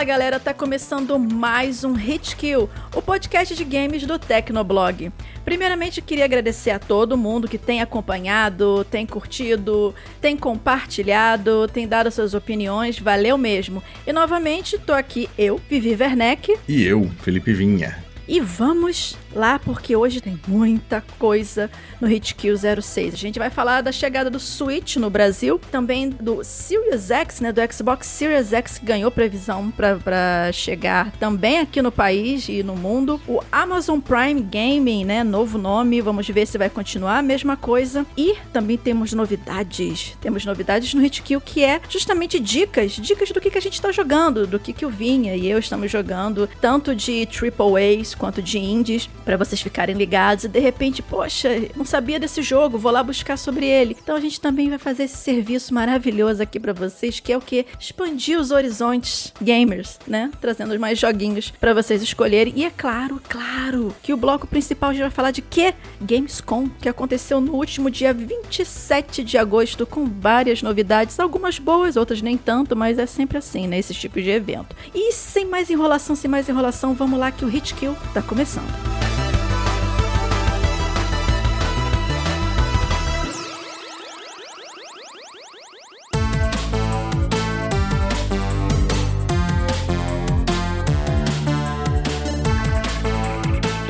Fala galera, tá começando mais um Hit Kill, o podcast de games do Tecnoblog. Primeiramente, queria agradecer a todo mundo que tem acompanhado, tem curtido, tem compartilhado, tem dado suas opiniões, valeu mesmo. E novamente, tô aqui eu, Vivi Werneck. E eu, Felipe Vinha. E vamos lá porque hoje tem muita coisa no Hit Kill 06. A gente vai falar da chegada do Switch no Brasil, também do Series X, né, do Xbox Series X que ganhou previsão para chegar também aqui no país e no mundo. O Amazon Prime Gaming, né, novo nome, vamos ver se vai continuar a mesma coisa. E também temos novidades. Temos novidades no Hit Kill que é justamente dicas, dicas do que, que a gente está jogando, do que que o Vinha e eu estamos jogando, tanto de Triple A's quanto de indies para vocês ficarem ligados e de repente, poxa, não sabia desse jogo, vou lá buscar sobre ele. Então a gente também vai fazer esse serviço maravilhoso aqui para vocês, que é o que expandir os horizontes gamers, né? Trazendo mais joguinhos para vocês escolherem. E é claro, claro, que o bloco principal já vai falar de que Gamescom, que aconteceu no último dia 27 de agosto com várias novidades, algumas boas, outras nem tanto, mas é sempre assim, né, esse tipo de evento. E sem mais enrolação, sem mais enrolação, vamos lá que o Hit Kill tá começando.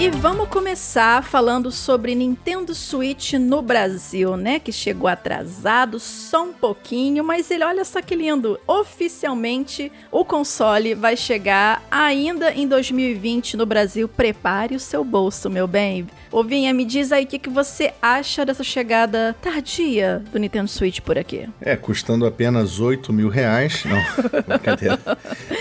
E vamos começar falando sobre Nintendo Switch no Brasil, né? Que chegou atrasado só um pouquinho, mas ele, olha só que lindo. Oficialmente, o console vai chegar ainda em 2020 no Brasil. Prepare o seu bolso, meu bem. Ô Vinha, me diz aí o que, que você acha dessa chegada tardia do Nintendo Switch por aqui. É, custando apenas 8 mil reais. Não, brincadeira.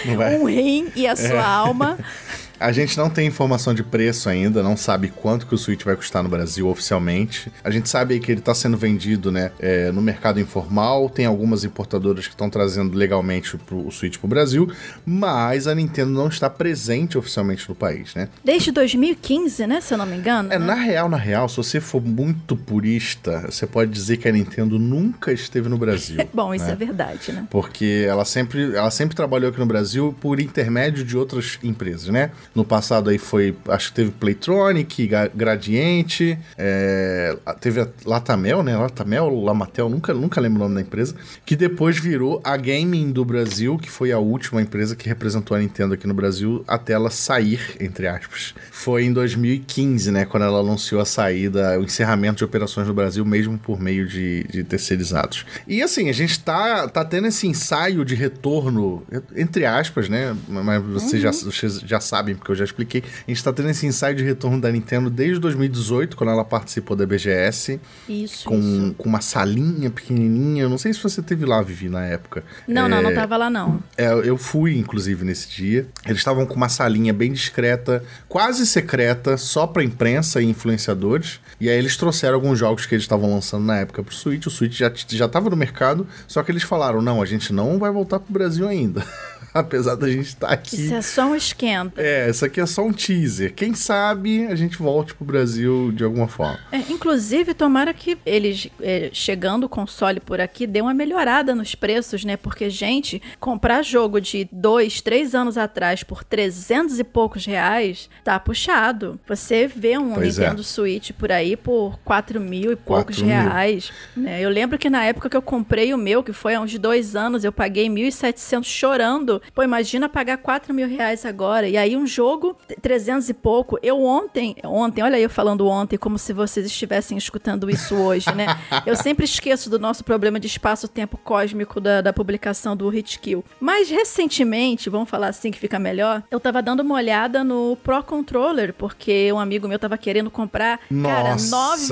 Não vai. Um rim e a sua é. alma. A gente não tem informação de preço ainda, não sabe quanto que o Switch vai custar no Brasil oficialmente. A gente sabe que ele está sendo vendido né, é, no mercado informal, tem algumas importadoras que estão trazendo legalmente pro, o Switch para o Brasil, mas a Nintendo não está presente oficialmente no país, né? Desde 2015, né, se eu não me engano. É, né? na real, na real, se você for muito purista, você pode dizer que a Nintendo nunca esteve no Brasil. Bom, isso né? é verdade, né? Porque ela sempre, ela sempre trabalhou aqui no Brasil por intermédio de outras empresas, né? No passado aí foi, acho que teve Playtronic, Gradiente, é, teve a Latamel, né? Latamel, Lamatel, nunca, nunca lembro o nome da empresa, que depois virou a Gaming do Brasil, que foi a última empresa que representou a Nintendo aqui no Brasil até ela sair, entre aspas. Foi em 2015, né? Quando ela anunciou a saída, o encerramento de operações no Brasil, mesmo por meio de, de terceirizados. E assim, a gente tá, tá tendo esse ensaio de retorno, entre aspas, né? Mas vocês, uhum. já, vocês já sabem que eu já expliquei. A gente tá tendo esse ensaio de retorno da Nintendo desde 2018, quando ela participou da BGS. Isso. Com, isso. com uma salinha pequenininha. Eu não sei se você teve lá, Vivi, na época. Não, é, não, não tava lá não. É, eu fui, inclusive, nesse dia. Eles estavam com uma salinha bem discreta, quase secreta, só pra imprensa e influenciadores. E aí eles trouxeram alguns jogos que eles estavam lançando na época pro Switch. O Switch já, já tava no mercado, só que eles falaram: não, a gente não vai voltar pro Brasil ainda. apesar da gente estar tá aqui. Isso é só um esquenta. É, isso aqui é só um teaser. Quem sabe a gente volte pro Brasil de alguma forma. É, inclusive, tomara que eles, é, chegando o console por aqui, dê uma melhorada nos preços, né? Porque, gente, comprar jogo de dois, três anos atrás por 300 e poucos reais, tá puxado. Você vê um pois é. Nintendo é. Switch por aí por 4 mil e poucos reais. Né? Eu lembro que na época que eu comprei o meu, que foi há uns dois anos, eu paguei 1.700 chorando Pô, imagina pagar 4 mil reais agora. E aí um jogo, 300 e pouco. Eu ontem, ontem, olha eu falando ontem, como se vocês estivessem escutando isso hoje, né? eu sempre esqueço do nosso problema de espaço-tempo cósmico da, da publicação do Hitkill. Mas recentemente, vamos falar assim que fica melhor, eu tava dando uma olhada no Pro Controller, porque um amigo meu tava querendo comprar, Nossa, cara,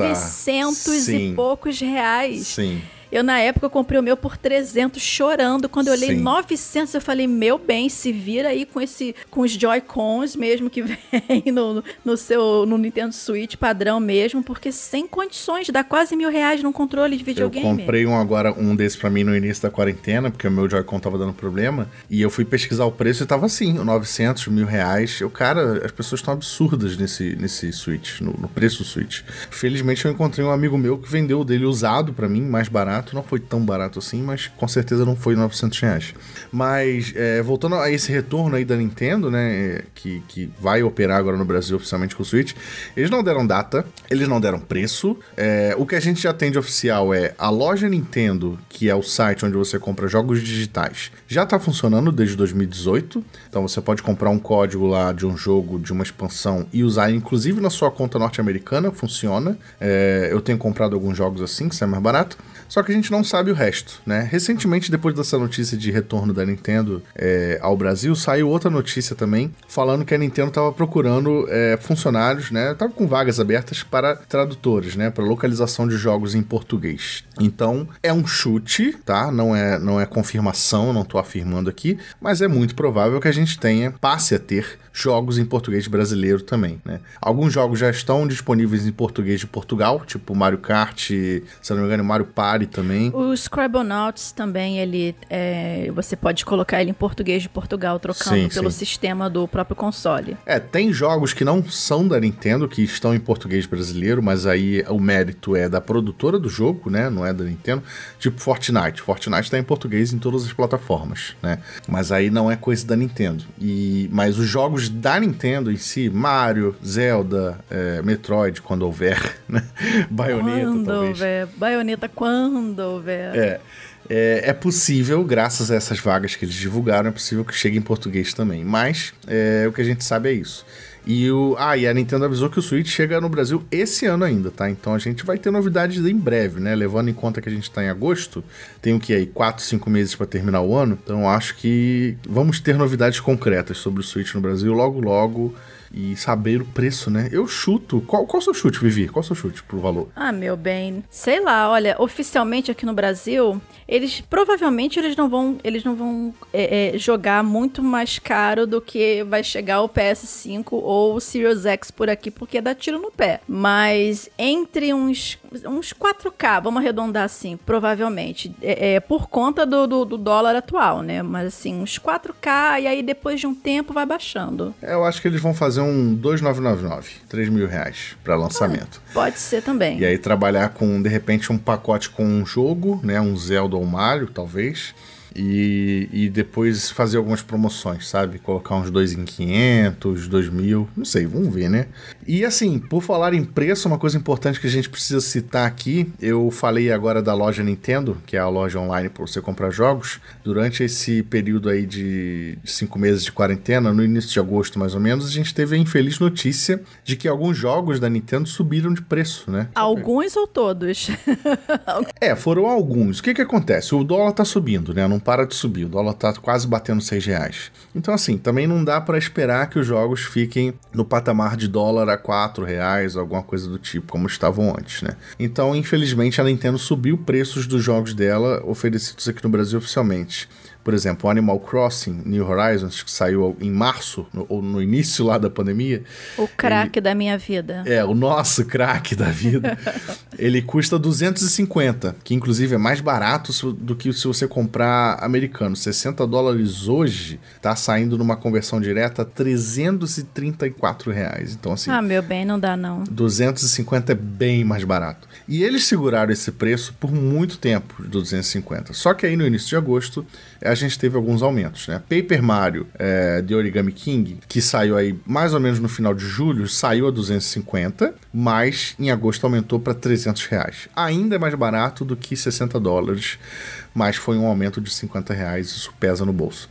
900 sim. e poucos reais. Sim. Eu, na época, eu comprei o meu por 300 chorando. Quando eu olhei Sim. 900, eu falei, meu bem, se vira aí com esse com os Joy-Cons mesmo que vem no, no seu no Nintendo Switch padrão mesmo, porque sem condições, dá quase mil reais num controle de Eu videogame. comprei um agora, um desse pra mim no início da quarentena, porque o meu Joy-Con tava dando problema. E eu fui pesquisar o preço e tava assim, 900, mil reais. Eu, cara, as pessoas estão absurdas nesse, nesse Switch, no, no preço do Switch. Felizmente eu encontrei um amigo meu que vendeu o dele usado pra mim, mais barato. Não foi tão barato assim, mas com certeza não foi 900 reais. Mas, é, voltando a esse retorno aí da Nintendo, né, que, que vai operar agora no Brasil oficialmente com o Switch, eles não deram data, eles não deram preço. É, o que a gente já tem de oficial é a loja Nintendo, que é o site onde você compra jogos digitais, já tá funcionando desde 2018. Então você pode comprar um código lá de um jogo, de uma expansão e usar inclusive na sua conta norte-americana, funciona. É, eu tenho comprado alguns jogos assim, que sai mais barato. Só que a gente não sabe o resto, né? Recentemente, depois dessa notícia de retorno da Nintendo é, ao Brasil, saiu outra notícia também falando que a Nintendo estava procurando é, funcionários, né? Tava com vagas abertas para tradutores, né? Para localização de jogos em português. Então é um chute, tá? Não é, não é confirmação, não tô afirmando aqui, mas é muito provável que a gente tenha, passe a ter jogos em português brasileiro também, né? Alguns jogos já estão disponíveis em português de Portugal, tipo Mario Kart, se não me engano, Mario Party também. O Scribblenauts também, ele é, você pode colocar ele em português de Portugal, trocando Sim, pelo sim. sistema do próprio console. É, tem jogos que não são da Nintendo, que estão em português brasileiro, mas aí o mérito é da produtora do jogo, né? Não é da Nintendo. Tipo Fortnite. Fortnite tá em português em todas as plataformas, né? Mas aí não é coisa da Nintendo. E, mas os jogos da Nintendo em si, Mario, Zelda, é, Metroid, quando houver, né? Bayonetta, quando talvez. houver. Baioneta, quando houver. É. É, é possível, graças a essas vagas que eles divulgaram, é possível que chegue em português também. Mas é, o que a gente sabe é isso. E o. Ah, e a Nintendo avisou que o Switch chega no Brasil esse ano ainda, tá? Então a gente vai ter novidades em breve, né? Levando em conta que a gente tá em agosto, tem o que aí? 4, 5 meses para terminar o ano. Então acho que vamos ter novidades concretas sobre o Switch no Brasil logo, logo. E saber o preço, né? Eu chuto. Qual, qual o seu chute, Vivi? Qual o seu chute pro valor? Ah, meu bem, sei lá, olha, oficialmente aqui no Brasil, eles provavelmente eles não vão, eles não vão é, é, jogar muito mais caro do que vai chegar o PS5 ou o Series X por aqui, porque dá tiro no pé. Mas entre uns, uns 4K, vamos arredondar assim, provavelmente, é, é, por conta do, do, do dólar atual, né? Mas assim, uns 4K e aí depois de um tempo vai baixando. É, Eu acho que eles vão fazer um 2,999, 3 mil reais para lançamento. Pode ser também. E aí trabalhar com, de repente, um pacote com um jogo, né? Um Zelda ou Mario, talvez. E, e depois fazer algumas promoções, sabe? Colocar uns dois em 500, 2 mil, não sei, vamos ver, né? E assim, por falar em preço, uma coisa importante que a gente precisa citar aqui, eu falei agora da loja Nintendo, que é a loja online para você comprar jogos. Durante esse período aí de cinco meses de quarentena, no início de agosto mais ou menos, a gente teve a infeliz notícia de que alguns jogos da Nintendo subiram de preço, né? Alguns ou todos? É, foram alguns. O que que acontece? O dólar tá subindo, né? Não para de subir. O dólar tá quase batendo 6 reais. Então, assim, também não dá para esperar que os jogos fiquem no patamar de dólar a 4 reais, alguma coisa do tipo, como estavam antes, né? Então, infelizmente, a Nintendo subiu preços dos jogos dela oferecidos aqui no Brasil oficialmente. Por exemplo, o Animal Crossing New Horizons, que saiu em março, no, ou no início lá da pandemia, O craque da minha vida. é, o nosso craque da vida. ele custa 250, que inclusive é mais barato do que se você comprar americano. 60 dólares hoje tá saindo numa conversão direta a 334 reais. Então, assim, Ah, meu bem, não dá não. 250 é bem mais barato. E eles seguraram esse preço por muito tempo, de 250. Só que aí no início de agosto a gente teve alguns aumentos, né? Paper Mario é, de Origami King, que saiu aí mais ou menos no final de julho, saiu a 250, mas em agosto aumentou para 300 reais. Ainda é mais barato do que 60 dólares, mas foi um aumento de 50 reais, isso pesa no bolso.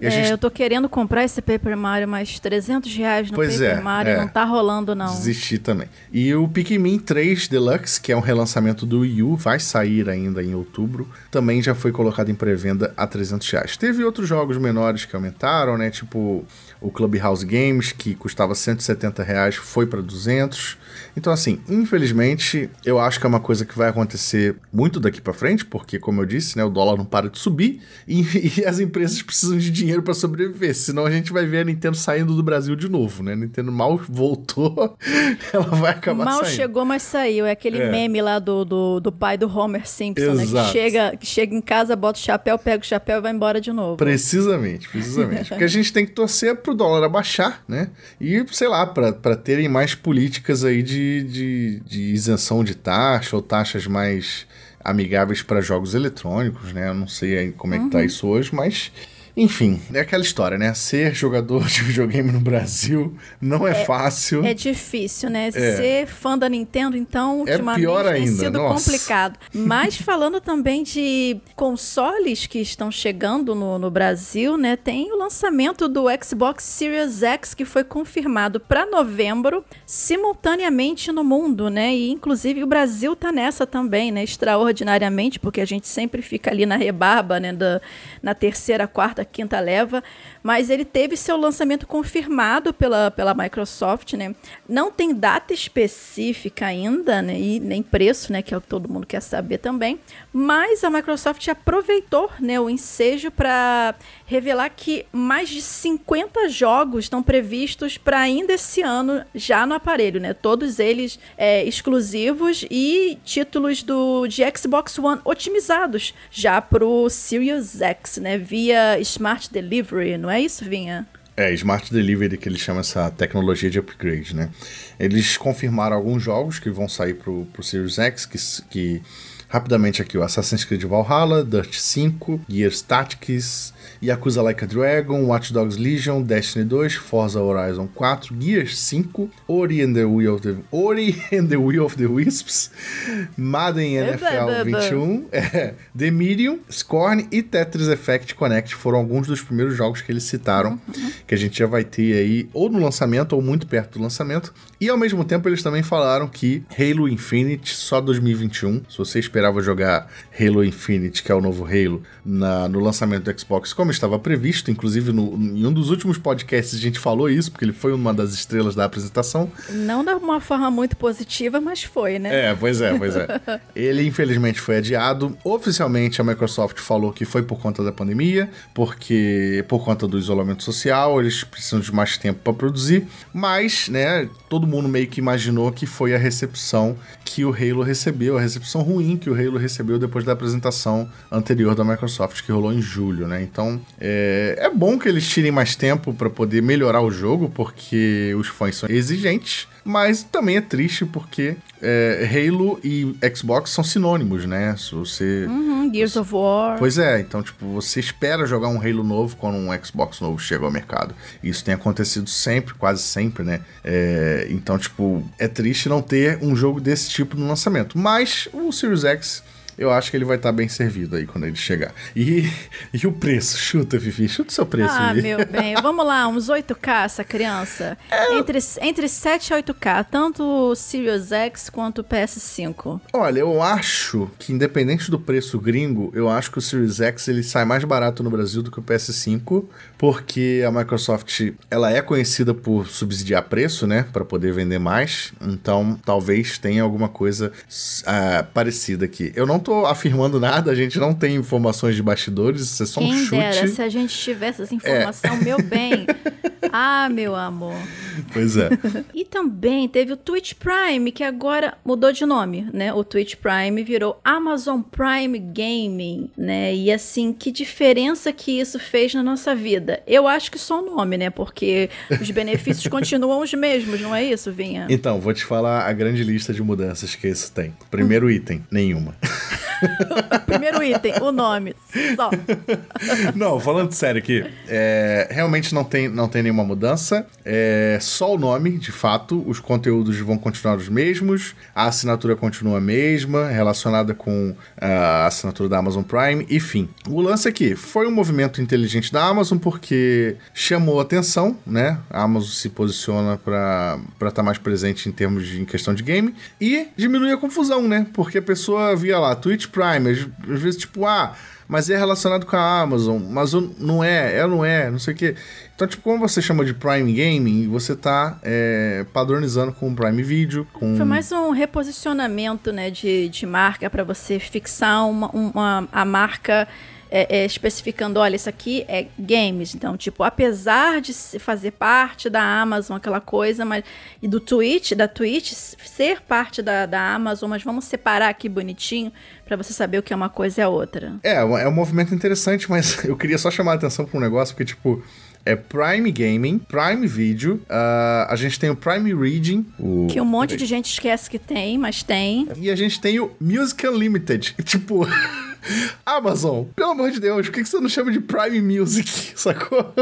É, gente... eu tô querendo comprar esse Paper Mario, mas 300 reais no pois Paper é, Mario é. não tá rolando, não. Desisti também. E o Pikmin 3 Deluxe, que é um relançamento do Wii U, vai sair ainda em outubro, também já foi colocado em pré-venda a 300 reais. Teve outros jogos menores que aumentaram, né? Tipo o Clubhouse Games, que custava 170 reais, foi para 200. Então, assim, infelizmente, eu acho que é uma coisa que vai acontecer muito daqui para frente, porque, como eu disse, né, o dólar não para de subir e, e as empresas precisam de dinheiro para sobreviver. Senão a gente vai ver a Nintendo saindo do Brasil de novo, né? A Nintendo mal voltou, ela vai acabar mal saindo. Mal chegou, mas saiu. É aquele é. meme lá do, do, do, pai do Homer Simpson, né? Que chega, que chega em casa, bota o chapéu, pega o chapéu e vai embora de novo. Precisamente, precisamente. porque a gente tem que torcer pro dólar abaixar, né? E, sei lá, para terem mais políticas aí de, de, de isenção de taxa ou taxas mais amigáveis para jogos eletrônicos, né? Eu não sei como é que tá uhum. isso hoje, mas enfim, é aquela história, né? Ser jogador de videogame no Brasil não é, é fácil. É difícil, né? É. Ser fã da Nintendo, então, é ultimamente pior ainda. tem sido Nossa. complicado. Mas falando também de consoles que estão chegando no, no Brasil, né? Tem o lançamento do Xbox Series X que foi confirmado para novembro, simultaneamente no mundo, né? E inclusive o Brasil tá nessa também, né? Extraordinariamente, porque a gente sempre fica ali na rebarba, né? Da, na terceira, quarta, quinta leva, mas ele teve seu lançamento confirmado pela, pela Microsoft, né? Não tem data específica ainda, né? E nem preço, né? Que é o que todo mundo quer saber também. Mas a Microsoft aproveitou né, o ensejo para revelar que mais de 50 jogos estão previstos para ainda esse ano já no aparelho, né? Todos eles é, exclusivos e títulos do de Xbox One otimizados já para o Series X, né? Via Smart Delivery, não é isso, Vinha? É, Smart Delivery, que eles chamam essa tecnologia de upgrade, né? Eles confirmaram alguns jogos que vão sair pro, pro Series X, que, que rapidamente aqui o Assassin's Creed Valhalla, Dirt 5, Gears Tactics, Yakuza Like a Dragon, Watch Dogs Legion, Destiny 2, Forza Horizon 4, Gears 5, Ori and the Will of the, Ori and the Will of the Wisps, Madden NFL 21, é, The Medium, Scorn e Tetris Effect Connect foram alguns dos primeiros jogos que eles citaram, uhum. que a gente já vai ter aí ou no lançamento ou muito perto do lançamento. E ao mesmo tempo eles também falaram que Halo Infinite só 2021. Se você esperava jogar Halo Infinite, que é o novo Halo, na, no lançamento do Xbox, como estava previsto, inclusive no, em um dos últimos podcasts a gente falou isso, porque ele foi uma das estrelas da apresentação. Não de uma forma muito positiva, mas foi, né? É, pois é, pois é. ele infelizmente foi adiado. Oficialmente a Microsoft falou que foi por conta da pandemia, porque por conta do isolamento social, eles precisam de mais tempo para produzir, mas, né, todo mundo meio que imaginou que foi a recepção que o Halo recebeu, a recepção ruim que o Halo recebeu depois da apresentação anterior da Microsoft, que rolou em julho, né? Então, é, é bom que eles tirem mais tempo para poder melhorar o jogo, porque os fãs são exigentes. Mas também é triste porque é, Halo e Xbox são sinônimos, né? Se você. Uhum, Gears of War. Pois é, então, tipo, você espera jogar um Halo novo quando um Xbox novo chega ao mercado. Isso tem acontecido sempre, quase sempre, né? É, então, tipo, é triste não ter um jogo desse tipo no lançamento. Mas o Series X eu acho que ele vai estar tá bem servido aí quando ele chegar. E, e o preço? Chuta, Fifi, chuta o seu preço. Ah, Vivi. meu bem, vamos lá, uns 8K essa criança. É... Entre, entre 7 e 8K, tanto o Series X quanto o PS5. Olha, eu acho que independente do preço gringo, eu acho que o Series X ele sai mais barato no Brasil do que o PS5, porque a Microsoft, ela é conhecida por subsidiar preço, né, para poder vender mais. Então, talvez tenha alguma coisa uh, parecida aqui. Eu não tô afirmando nada, a gente não tem informações de bastidores, isso é só Quem um chute. Dera, se a gente tivesse essa informação, é. meu bem. ah, meu amor. Pois é. e também teve o Twitch Prime, que agora mudou de nome, né? O Twitch Prime virou Amazon Prime Gaming, né? E assim, que diferença que isso fez na nossa vida? Eu acho que só o nome, né? Porque os benefícios continuam os mesmos, não é isso, Vinha? Então, vou te falar a grande lista de mudanças que isso tem. Primeiro item, nenhuma. Primeiro item, o nome. Só. não, falando sério aqui, é, realmente não tem, não tem nenhuma mudança. É só o nome, de fato. Os conteúdos vão continuar os mesmos. A assinatura continua a mesma, relacionada com a assinatura da Amazon Prime. Enfim, o lance aqui foi um movimento inteligente da Amazon porque chamou atenção, né? A Amazon se posiciona para estar tá mais presente em termos de em questão de game e diminui a confusão, né? Porque a pessoa via lá Twitch Prime, às, às vezes tipo, ah, mas é relacionado com a Amazon, mas não é, é não é, não sei o quê. Então, tipo, como você chama de Prime Gaming, você tá é, padronizando com o Prime Video, com... Foi mais um reposicionamento, né, de, de marca para você fixar uma, uma, a marca é, é, especificando, olha, isso aqui é games. Então, tipo, apesar de fazer parte da Amazon, aquela coisa, mas e do Twitch, da Twitch ser parte da, da Amazon, mas vamos separar aqui bonitinho para você saber o que é uma coisa e a outra. É, é um movimento interessante, mas eu queria só chamar a atenção para um negócio, porque, tipo, é Prime Gaming, Prime Video, uh, a gente tem o Prime Reading. O... Que um monte de gente esquece que tem, mas tem. E a gente tem o Music Unlimited. Tipo. Amazon, pelo amor de Deus, por que você não chama de Prime Music, sacou?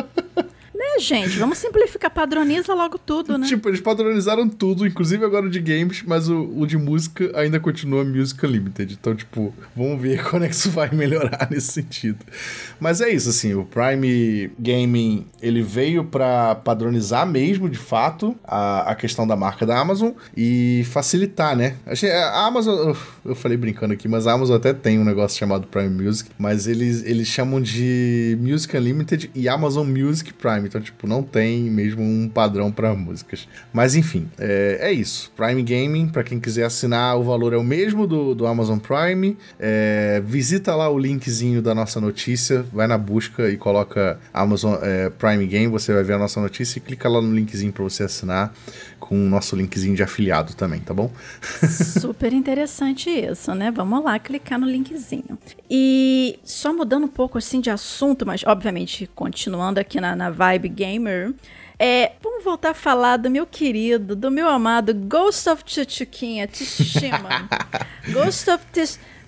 Né, gente? Vamos simplificar, padroniza logo tudo, né? Tipo, eles padronizaram tudo, inclusive agora de games, mas o, o de música ainda continua Music Limited. Então, tipo, vamos ver quando é que isso vai melhorar nesse sentido. Mas é isso, assim, o Prime Gaming, ele veio para padronizar mesmo, de fato, a, a questão da marca da Amazon e facilitar, né? A Amazon, eu falei brincando aqui, mas a Amazon até tem um negócio chamado Prime Music, mas eles, eles chamam de Music Unlimited e Amazon Music Prime. Então, tipo, não tem mesmo um padrão para músicas. Mas enfim, é, é, isso. Prime Gaming, para quem quiser assinar, o valor é o mesmo do, do Amazon Prime. É, visita lá o linkzinho da nossa notícia, vai na busca e coloca Amazon é, Prime Game, você vai ver a nossa notícia e clica lá no linkzinho para você assinar com o nosso linkzinho de afiliado também, tá bom? Super interessante isso, né? Vamos lá clicar no linkzinho. E só mudando um pouco assim de assunto, mas obviamente continuando aqui na, na vibe gamer. É, vamos voltar a falar do meu querido, do meu amado Ghost of Tsushima. Tsushima. Ghost of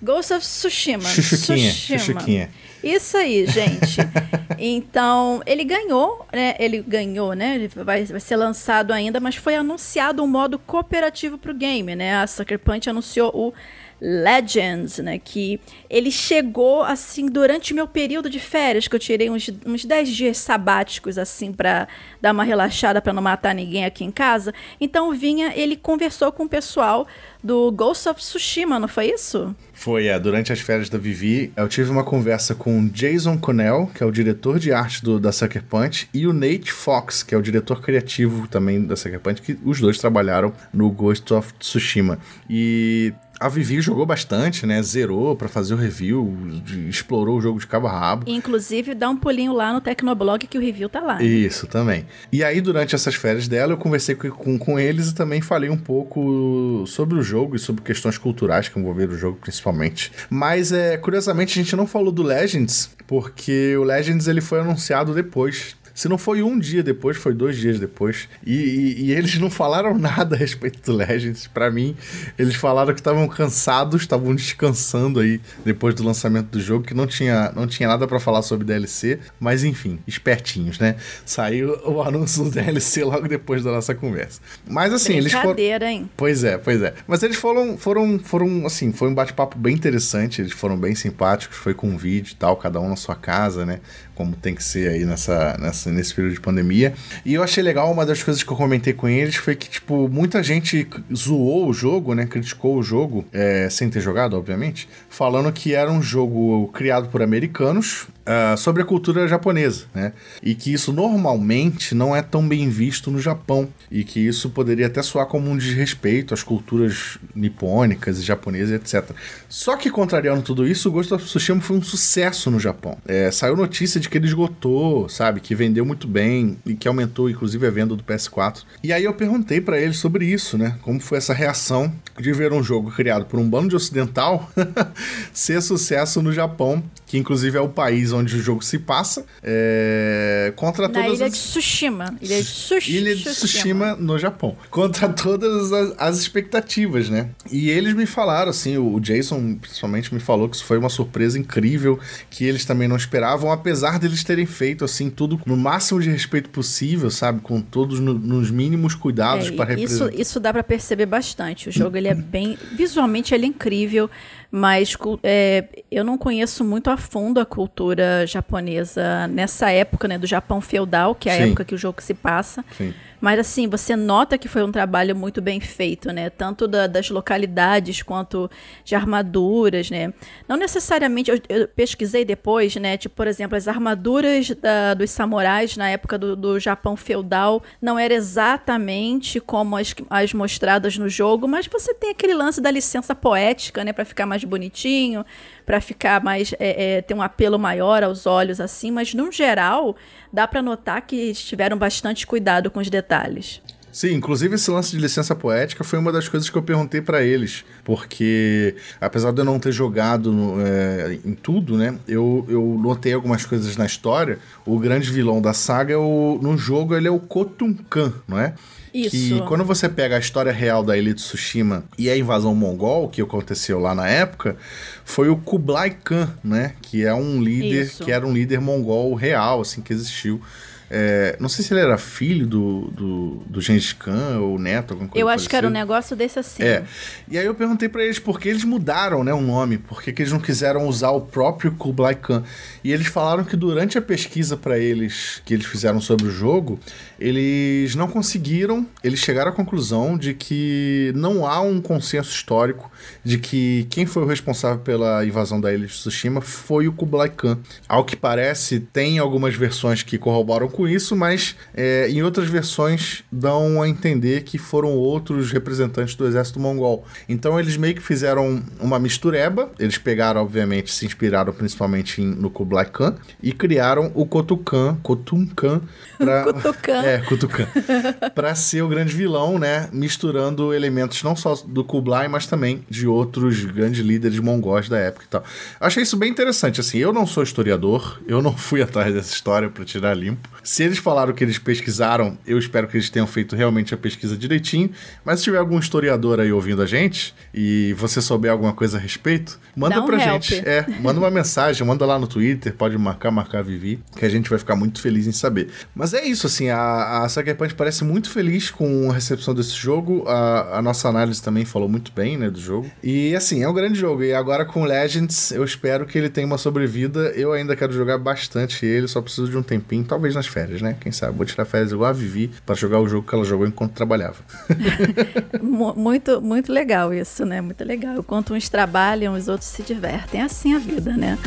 Ghost of Tsushima. Chuchuquinha. Tsushima. Isso aí, gente. então, ele ganhou, né? Ele ganhou, né? Ele vai, vai ser lançado ainda, mas foi anunciado um modo cooperativo pro game, né? A Sucker Punch anunciou o Legends, né? Que ele chegou assim durante meu período de férias, que eu tirei uns, uns 10 dias sabáticos, assim, para dar uma relaxada para não matar ninguém aqui em casa. Então vinha, ele conversou com o pessoal do Ghost of Tsushima, não foi isso? Foi, é. Durante as férias da Vivi, eu tive uma conversa com o Jason Connell, que é o diretor de arte do, da Sucker Punch, e o Nate Fox, que é o diretor criativo também da Sucker Punch, que os dois trabalharam no Ghost of Tsushima. E a Vivi jogou bastante, né? Zerou para fazer o review, explorou o jogo de cabo a rabo. Inclusive, dá um pulinho lá no Tecnoblog que o review tá lá. Né? Isso, também. E aí, durante essas férias dela, eu conversei com, com eles e também falei um pouco sobre o jogo e sobre questões culturais que envolveram o jogo, principalmente. Mas, é, curiosamente, a gente não falou do Legends, porque o Legends ele foi anunciado depois se não foi um dia depois, foi dois dias depois. E, e, e eles não falaram nada a respeito do Legends. Para mim, eles falaram que estavam cansados, estavam descansando aí depois do lançamento do jogo, que não tinha, não tinha nada para falar sobre DLC. Mas enfim, espertinhos, né? Saiu o anúncio do DLC logo depois da nossa conversa. Mas assim, eles foram. hein? Pois é, pois é. Mas eles foram, foram, foram assim, foi um bate-papo bem interessante. Eles foram bem simpáticos, foi com um vídeo e tal, cada um na sua casa, né? Como tem que ser aí nessa, nessa nesse período de pandemia. E eu achei legal, uma das coisas que eu comentei com eles foi que, tipo, muita gente zoou o jogo, né? Criticou o jogo, é, sem ter jogado, obviamente, falando que era um jogo criado por americanos, uh, sobre a cultura japonesa, né? E que isso normalmente não é tão bem visto no Japão. E que isso poderia até soar como um desrespeito às culturas nipônicas e japonesas, etc. Só que, contrariando tudo isso, o Ghost of Tsushima foi um sucesso no Japão. É, saiu notícia de que ele esgotou, sabe? Que vendeu muito bem e que aumentou, inclusive, a venda do PS4. E aí eu perguntei para eles sobre isso, né? Como foi essa reação de ver um jogo criado por um bando de ocidental ser sucesso no Japão, que inclusive é o país onde o jogo se passa, é, contra Na todas ilha as... de Tsushima. Ilha de, Tsush... Ilha de Tsushima, no Japão. Contra todas as, as, expectativas, né? E eles me falaram, assim, o Jason principalmente me falou que isso foi uma surpresa incrível, que eles também não esperavam, apesar deles terem feito, assim, tudo no máximo de respeito possível, sabe? Com todos no, nos mínimos cuidados é, para representar. Isso, isso dá para perceber bastante. O jogo, ele é bem... Visualmente, ele é incrível mas é, eu não conheço muito a fundo a cultura japonesa nessa época, né, do Japão feudal, que é a Sim. época que o jogo se passa. Sim. Mas assim, você nota que foi um trabalho muito bem feito, né? Tanto da, das localidades quanto de armaduras, né? Não necessariamente, eu, eu, pesquisei depois, né? Tipo, por exemplo, as armaduras da, dos samurais na época do, do Japão feudal não eram exatamente como as, as mostradas no jogo, mas você tem aquele lance da licença poética, né? Para ficar mais bonitinho, para ficar mais é, é, ter um apelo maior aos olhos assim, mas no geral dá para notar que tiveram bastante cuidado com os detalhes. Sim, inclusive esse lance de licença poética foi uma das coisas que eu perguntei para eles, porque apesar de eu não ter jogado é, em tudo, né, eu, eu notei algumas coisas na história. O grande vilão da saga, é o, no jogo, ele é o Kotunkan, não é? Isso. Que quando você pega a história real da Ilha de Tsushima e a invasão mongol, que aconteceu lá na época, foi o Kublai Khan, né? Que é um líder, Isso. que era um líder mongol real, assim, que existiu. É, não sei se ele era filho do, do, do Gengis Khan ou neto, alguma coisa Eu acho que era um negócio desse assim. É. E aí eu perguntei para eles por que eles mudaram né, o nome, por que, que eles não quiseram usar o próprio Kublai Khan. E eles falaram que durante a pesquisa para eles, que eles fizeram sobre o jogo, eles não conseguiram, eles chegaram à conclusão de que não há um consenso histórico de que quem foi o responsável pela invasão da ilha de Tsushima foi o Kublai Khan. Ao que parece, tem algumas versões que corroboram com isso, mas é, em outras versões dão a entender que foram outros representantes do exército mongol. Então eles meio que fizeram uma mistureba, eles pegaram, obviamente, se inspiraram principalmente em, no Kublai Khan e criaram o Kotukan, Kotunkan, pra, Kotukan. É, Kutukan. pra ser o grande vilão, né? Misturando elementos não só do Kublai, mas também de outros grandes líderes mongóis da época e tal. Achei isso bem interessante. Assim, eu não sou historiador, eu não fui atrás dessa história para tirar limpo. Se eles falaram que eles pesquisaram, eu espero que eles tenham feito realmente a pesquisa direitinho. Mas se tiver algum historiador aí ouvindo a gente e você souber alguma coisa a respeito, manda um pra help. gente. É, manda uma mensagem, manda lá no Twitter, pode marcar, marcar Vivi, que a gente vai ficar muito feliz em saber. Mas é isso, assim, a, a Sucker Punch parece muito feliz com a recepção desse jogo. A, a nossa análise também falou muito bem, né, do jogo. E assim, é um grande jogo. E agora com Legends, eu espero que ele tenha uma sobrevida. Eu ainda quero jogar bastante ele, só preciso de um tempinho, talvez nas férias né? Quem sabe? Vou tirar férias igual a Vivi para jogar o jogo que ela jogou enquanto trabalhava. muito, muito legal isso, né? Muito legal. Enquanto uns trabalham, os outros se divertem. É assim a vida, né?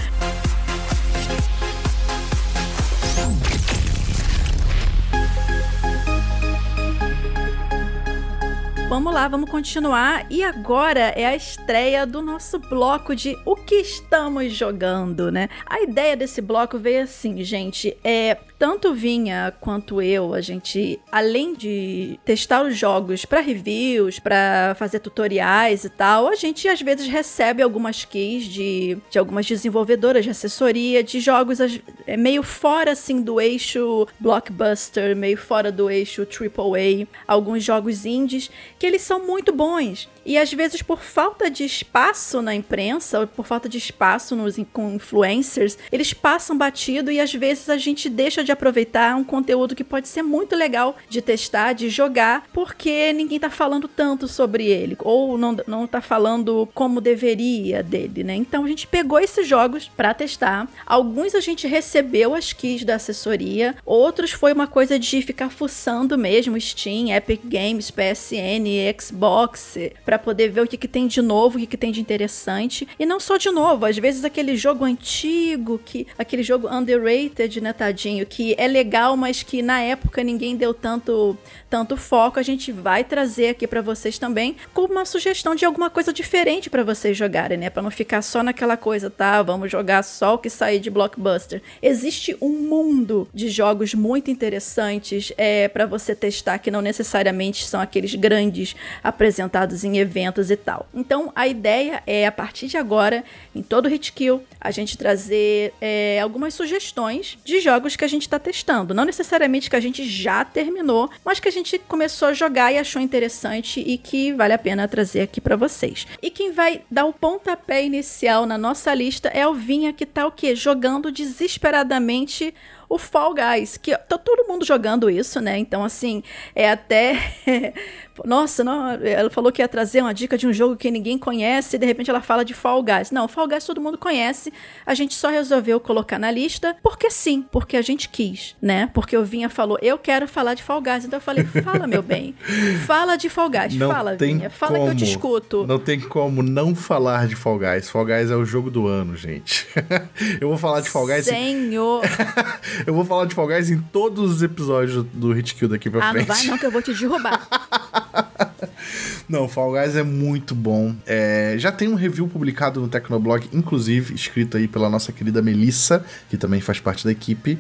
Vamos lá, vamos continuar. E agora é a estreia do nosso bloco de o que estamos jogando, né? A ideia desse bloco veio assim, gente. É tanto Vinha quanto eu, a gente, além de testar os jogos para reviews, para fazer tutoriais e tal, a gente às vezes recebe algumas keys de, de algumas desenvolvedoras de assessoria de jogos é meio fora assim do eixo blockbuster, meio fora do eixo AAA, alguns jogos indies que eles são muito bons. E às vezes, por falta de espaço na imprensa, ou por falta de espaço nos, com influencers, eles passam batido e às vezes a gente deixa de aproveitar um conteúdo que pode ser muito legal de testar, de jogar, porque ninguém tá falando tanto sobre ele, ou não, não tá falando como deveria dele, né? Então a gente pegou esses jogos para testar. Alguns a gente recebeu as keys da assessoria, outros foi uma coisa de ficar fuçando mesmo Steam, Epic Games, PSN, Xbox, para poder ver o que, que tem de novo, o que, que tem de interessante. E não só de novo, às vezes aquele jogo antigo, que aquele jogo underrated, né, tadinho, que que é legal, mas que na época ninguém deu tanto, tanto foco, a gente vai trazer aqui para vocês também como uma sugestão de alguma coisa diferente para vocês jogarem, né? Para não ficar só naquela coisa, tá? Vamos jogar só o que sair de blockbuster. Existe um mundo de jogos muito interessantes é, para você testar que não necessariamente são aqueles grandes apresentados em eventos e tal. Então a ideia é a partir de agora, em todo Hit Kill, a gente trazer é, algumas sugestões de jogos que a gente está testando. Não necessariamente que a gente já terminou, mas que a gente começou a jogar e achou interessante e que vale a pena trazer aqui para vocês. E quem vai dar o pontapé inicial na nossa lista é o Vinha, que tá o quê? Jogando desesperadamente o Fall Guys, que tá todo mundo jogando isso, né? Então, assim, é até. Nossa, não, ela falou que ia trazer uma dica de um jogo que ninguém conhece, e de repente ela fala de Fall Guys. Não, Fall Guys todo mundo conhece, a gente só resolveu colocar na lista porque sim, porque a gente quis, né? Porque o Vinha falou, eu quero falar de Fall Guys. Então eu falei, fala, meu bem, fala de Fall Guys, não fala, tem Vinha, fala como, que eu te escuto. Não tem como não falar de Fall Guys. Fall Guys é o jogo do ano, gente. eu vou falar de Fall Guys. Senhor! eu vou falar de Fall Guys em todos os episódios do Hit Kill daqui pra ah, frente. não vai não que eu vou te derrubar. não, Fall Guys é muito bom. É, já tem um review publicado no Tecnoblog, inclusive, escrito aí pela nossa querida Melissa, que também faz parte da equipe.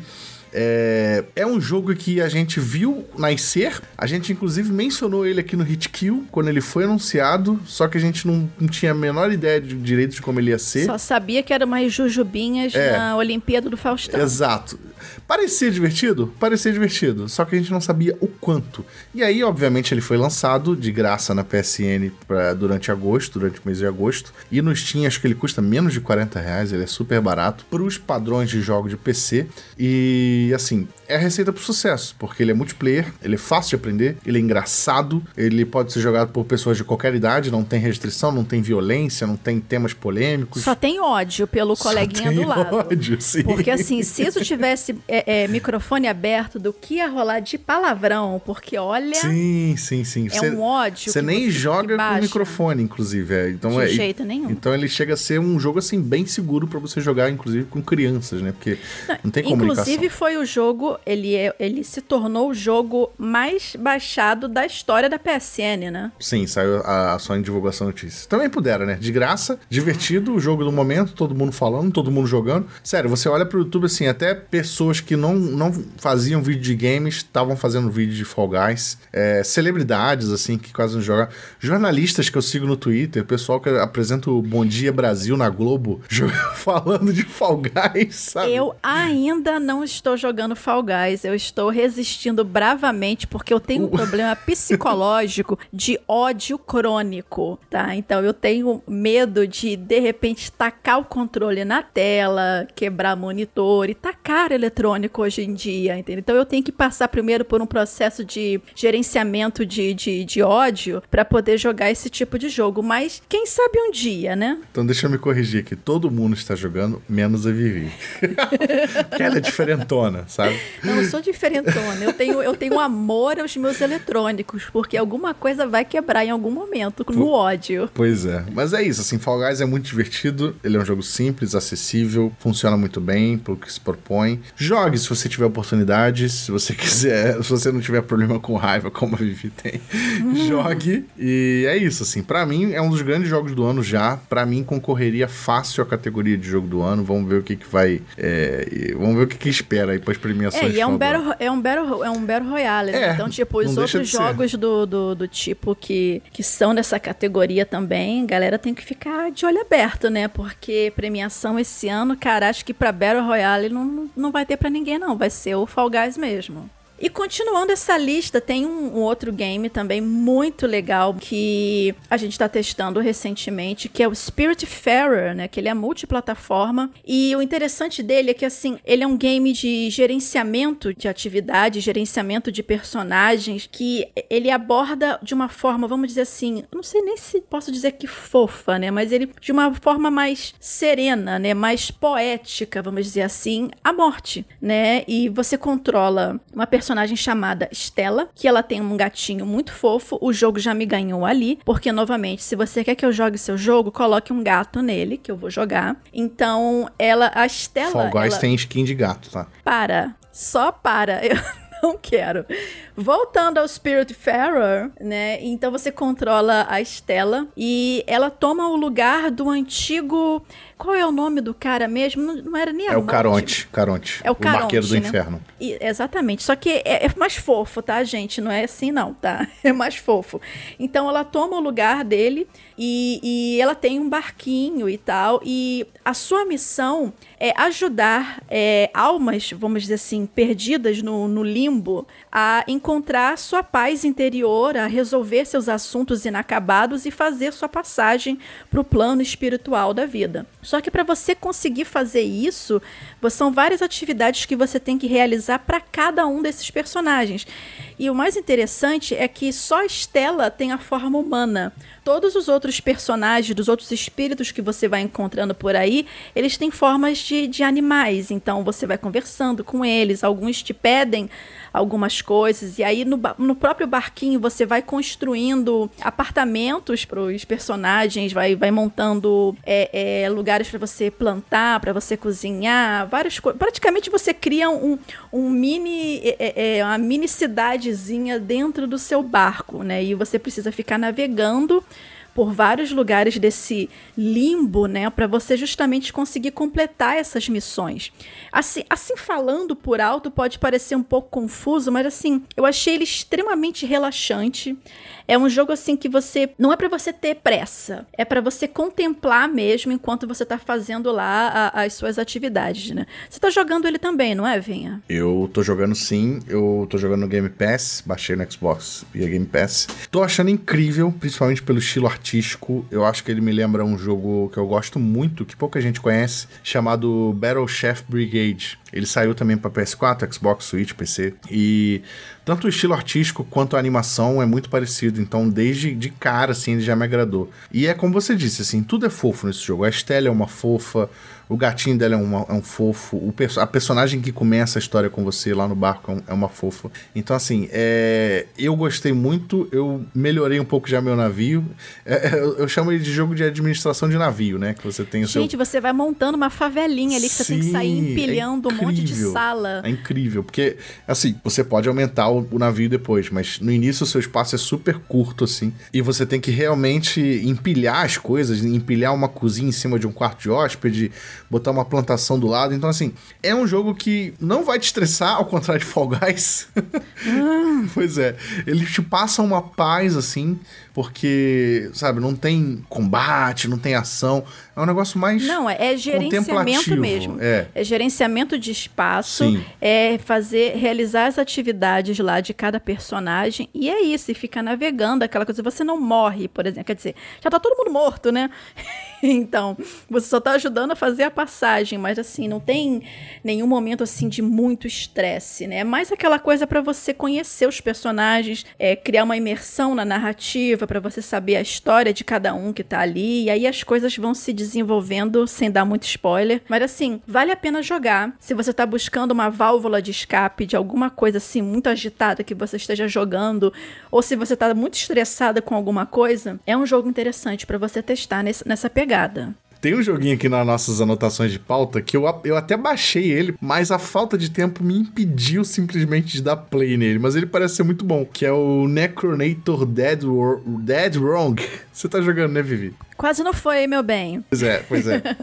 É, é um jogo que a gente viu nascer. A gente, inclusive, mencionou ele aqui no Hit Kill quando ele foi anunciado. Só que a gente não, não tinha a menor ideia de direito de como ele ia ser. Só sabia que era umas jujubinhas É. na Olimpíada do Faustão. Exato. Parecia divertido? Parecia divertido. Só que a gente não sabia o quanto. E aí, obviamente, ele foi lançado de graça na PSN pra, durante agosto, durante o mês de agosto. E no Steam, acho que ele custa menos de 40 reais. Ele é super barato para os padrões de jogo de PC. E, assim, é a receita pro sucesso. Porque ele é multiplayer, ele é fácil de aprender, ele é engraçado, ele pode ser jogado por pessoas de qualquer idade, não tem restrição, não tem violência, não tem temas polêmicos. Só tem ódio pelo coleguinha do lado. ódio, sim. Porque assim, se isso tivesse é, é, microfone aberto, do que ia rolar de palavrão? Porque olha, Sim, sim, sim. é um ódio. Você nem que joga com microfone, inclusive. É. Então, De é, jeito nenhum. Então ele chega a ser um jogo assim bem seguro pra você jogar, inclusive com crianças, né? Porque não, tem comunicação. Inclusive foi o jogo, ele, é, ele se tornou o jogo mais baixado da história da PSN, né? Sim, saiu a, a só em divulgação notícia. Também pudera, né? De graça, divertido, o jogo do momento, todo mundo falando, todo mundo jogando. Sério, você olha pro YouTube assim, até pessoas que não, não faziam vídeo de games estavam fazendo vídeo de Fall Guys. É, celebridades, assim, que quase não jogam. Jornalistas que eu sigo no Twitter, pessoal que apresenta o Bom Dia Brasil na Globo, falando de Fall Guys, sabe? Eu ainda não estou jogando Fall Guys, eu estou resistindo bravamente porque eu tenho um problema psicológico de ódio crônico, tá? Então eu tenho medo de de repente tacar o controle na tela, quebrar monitor e tacar eletrônico hoje em dia, entendeu? Então eu tenho que passar primeiro por um processo de gerenciamento de, de, de ódio para poder jogar esse tipo de jogo, mas quem sabe um dia, né? Então deixa eu me corrigir aqui. Todo mundo está jogando, menos a Vivi. Porque ela é diferentona, sabe? Não, eu sou diferentona. Eu tenho, eu tenho amor aos meus eletrônicos, porque alguma coisa vai quebrar em algum momento no ódio. Pois é. Mas é isso, assim, Fall Guys é muito divertido. Ele é um jogo simples, acessível, funciona muito bem pro que se propõe. Jogue se você tiver oportunidade, se você quiser, se você não tiver problema com raiva, como a Vivi tem. Jogue. E é isso, assim. Pra mim, é um dos grandes jogos do ano já. Pra mim, concorreria fácil à categoria de jogo do ano. Vamos ver o que que vai... é, vamos ver o que que espera aí pras premiações. É, e é um, battle, é, um battle, é um Battle Royale. né? É, então, tipo, os outros jogos do, do, do tipo que, que são dessa categoria também, galera tem que ficar de olho aberto, né? Porque premiação esse ano, cara, acho que pra Battle Royale não, não vai ter pra ninguém, não. Vai ser o Fall Guys mesmo. E continuando essa lista, tem um, um outro game também muito legal que a gente está testando recentemente, que é o Spiritfarer, né? Que ele é multiplataforma. E o interessante dele é que, assim, ele é um game de gerenciamento de atividade, gerenciamento de personagens, que ele aborda de uma forma, vamos dizer assim, não sei nem se posso dizer que fofa, né? Mas ele de uma forma mais serena, né? Mais poética, vamos dizer assim, a morte, né? E você controla uma personagem chamada Stella, que ela tem um gatinho muito fofo. O jogo já me ganhou ali, porque novamente, se você quer que eu jogue seu jogo, coloque um gato nele, que eu vou jogar. Então, ela, a Stella, Fall Guys ela- tem skin de gato, tá? para. Só para. Eu não quero. Voltando ao Spirit Farer, né? Então você controla a Estela e ela toma o lugar do antigo. Qual é o nome do cara mesmo? Não, não era nem a É o Caronte, Caronte. É o Caronte, Marqueiro do né? Inferno. E- exatamente. Só que é, é mais fofo, tá, gente? Não é assim, não, tá? É mais fofo. Então ela toma o lugar dele e, e ela tem um barquinho e tal. E a sua missão é ajudar é, almas, vamos dizer assim, perdidas no, no limbo, a encontrar sua paz interior, a resolver seus assuntos inacabados e fazer sua passagem para o plano espiritual da vida. Só que para você conseguir fazer isso, são várias atividades que você tem que realizar para cada um desses personagens. E o mais interessante é que só Estela tem a forma humana. Todos os outros personagens, dos outros espíritos que você vai encontrando por aí, eles têm formas de, de animais. Então você vai conversando com eles, alguns te pedem algumas coisas, e aí no, no próprio barquinho você vai construindo apartamentos para os personagens, vai, vai montando é, é, lugares para você plantar, para você cozinhar, várias coisas. Praticamente você cria um, um mini, é, é, é, uma mini cidadezinha dentro do seu barco, né? E você precisa ficar navegando por vários lugares desse limbo, né, para você justamente conseguir completar essas missões. Assim, assim falando por alto pode parecer um pouco confuso, mas assim, eu achei ele extremamente relaxante. É um jogo assim que você não é para você ter pressa, é para você contemplar mesmo enquanto você tá fazendo lá a- as suas atividades, né? Você tá jogando ele também, não é, Vinha? Eu tô jogando sim, eu tô jogando no Game Pass, baixei no Xbox via Game Pass. Tô achando incrível, principalmente pelo estilo artístico. Eu acho que ele me lembra um jogo que eu gosto muito, que pouca gente conhece, chamado Battle Chef Brigade. Ele saiu também para PS4, Xbox, Switch, PC. E tanto o estilo artístico quanto a animação é muito parecido. Então, desde de cara, assim, ele já me agradou. E é como você disse, assim, tudo é fofo nesse jogo. A Estela é uma fofa, o gatinho dela é, uma- é um fofo, o perso- a personagem que começa a história com você lá no barco é, um- é uma fofa. Então, assim, é, eu gostei muito, eu melhorei um pouco já meu navio. É, é, eu, eu chamo ele de jogo de administração de navio, né? Que você tem o seu Gente, você vai montando uma favelinha ali que você tem que sair Sim, é empilhando um monte de sala. É incrível, porque, assim, você pode aumentar o, o navio depois, mas no início o seu espaço é super curto, assim, e você tem que realmente empilhar as coisas, empilhar uma cozinha em cima de um quarto de hóspede, botar uma plantação do lado. Então, assim, é um jogo que não vai te estressar, ao contrário de Fall Guys. pois é, ele te passa uma paz, assim, porque, sabe, não tem combate, não tem ação, é um negócio mais Não, é, é gerenciamento mesmo. é. gerenciamento de espaço, Sim. é fazer, realizar as atividades lá de cada personagem. E é isso, e fica navegando aquela coisa. Você não morre, por exemplo. Quer dizer, já tá todo mundo morto, né? então, você só tá ajudando a fazer a passagem, mas assim, não tem nenhum momento assim de muito estresse, né? É mais aquela coisa para você conhecer os personagens, é, criar uma imersão na narrativa, para você saber a história de cada um que tá ali. E aí as coisas vão se desenvolvendo sem dar muito spoiler. Mas assim, vale a pena jogar. Se você tá buscando uma válvula de escape de alguma coisa assim muito agitada que você esteja jogando, ou se você tá muito estressada com alguma coisa, é um jogo interessante para você testar nesse- nessa pegada. Tem um joguinho aqui nas nossas anotações de pauta que eu, eu até baixei ele, mas a falta de tempo me impediu simplesmente de dar play nele. Mas ele parece ser muito bom, que é o Necronator Dead, Wor- Dead Wrong. Você tá jogando, né, Vivi? Quase não foi, meu bem. Pois é, pois é.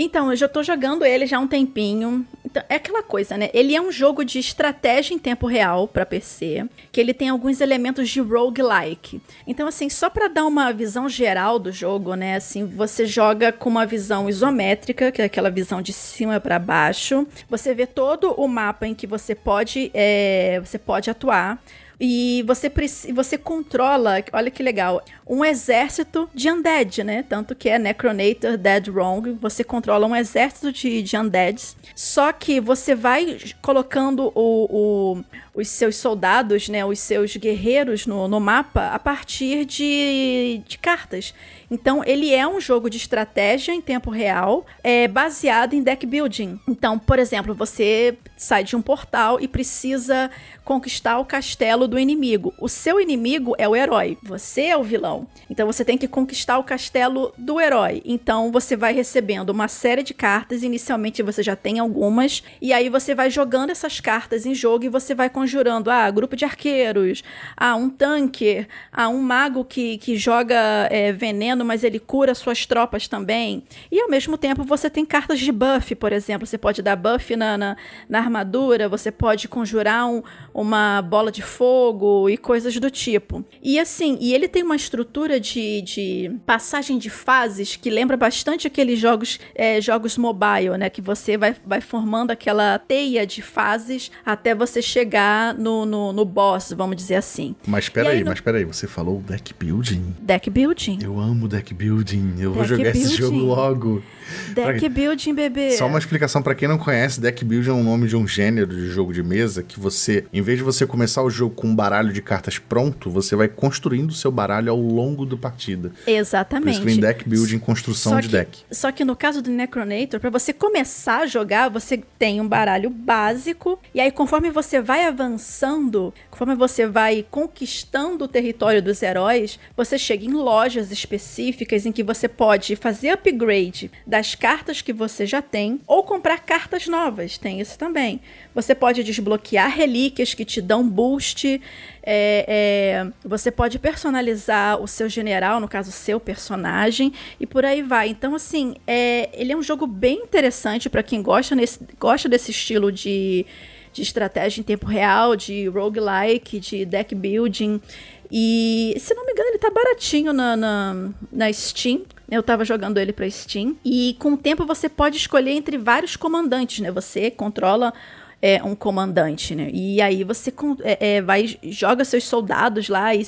Então, eu já tô jogando ele já há um tempinho. Então, é aquela coisa, né? Ele é um jogo de estratégia em tempo real pra PC, que ele tem alguns elementos de roguelike. Então, assim, só pra dar uma visão geral do jogo, né? Assim, você joga com uma visão isométrica, que é aquela visão de cima pra baixo. Você vê todo o mapa em que você pode, é, você pode atuar. E você, você controla, olha que legal, um exército de undead, né? Tanto que é Necronator Dead Wrong. Você controla um exército de, de undeads. Só que você vai colocando o, o- os seus soldados, né, os seus guerreiros no, no mapa a partir de, de cartas. Então, ele é um jogo de estratégia em tempo real, é, baseado em deck building. Então, por exemplo, você sai de um portal e precisa conquistar o castelo do inimigo. O seu inimigo é o herói, você é o vilão. Então, você tem que conquistar o castelo do herói. Então, você vai recebendo uma série de cartas. Inicialmente, você já tem algumas, e aí você vai jogando essas cartas em jogo e você vai conjurando, ah, grupo de arqueiros, ah, um tanque, ah, um mago que, que joga é, veneno mas ele cura suas tropas também. E ao mesmo tempo você tem cartas de buff, por exemplo. Você pode dar buff na, na, na armadura, você pode conjurar um, uma bola de fogo e coisas do tipo. E assim, e ele tem uma estrutura de, de passagem de fases que lembra bastante aqueles jogos, é, jogos mobile, né? Que você vai, vai formando aquela teia de fases até você chegar no, no, no boss, vamos dizer assim. Mas peraí, no... mas peraí, você falou deck building? Deck building. Eu amo deck building. Eu deck vou jogar building. esse jogo logo. Deck pra... building, bebê. Só uma explicação para quem não conhece, deck building é um nome de um gênero de jogo de mesa que você, em vez de você começar o jogo com um baralho de cartas pronto, você vai construindo o seu baralho ao longo da partida. Exatamente. Por isso deck building, construção só de que, deck. Só que no caso do Necronator, para você começar a jogar, você tem um baralho básico e aí conforme você vai avançando, conforme você vai conquistando o território dos heróis, você chega em lojas específicas em que você pode fazer upgrade das cartas que você já tem ou comprar cartas novas, tem isso também. Você pode desbloquear relíquias que te dão boost. É, é, você pode personalizar o seu general, no caso, o seu personagem, e por aí vai. Então, assim, é, ele é um jogo bem interessante para quem gosta, nesse, gosta desse estilo de, de estratégia em tempo real, de roguelike, de deck building. E, se não me engano, ele tá baratinho na, na, na Steam. Eu tava jogando ele pra Steam. E com o tempo você pode escolher entre vários comandantes, né? Você controla é, um comandante, né? E aí você é, é, vai joga seus soldados lá, e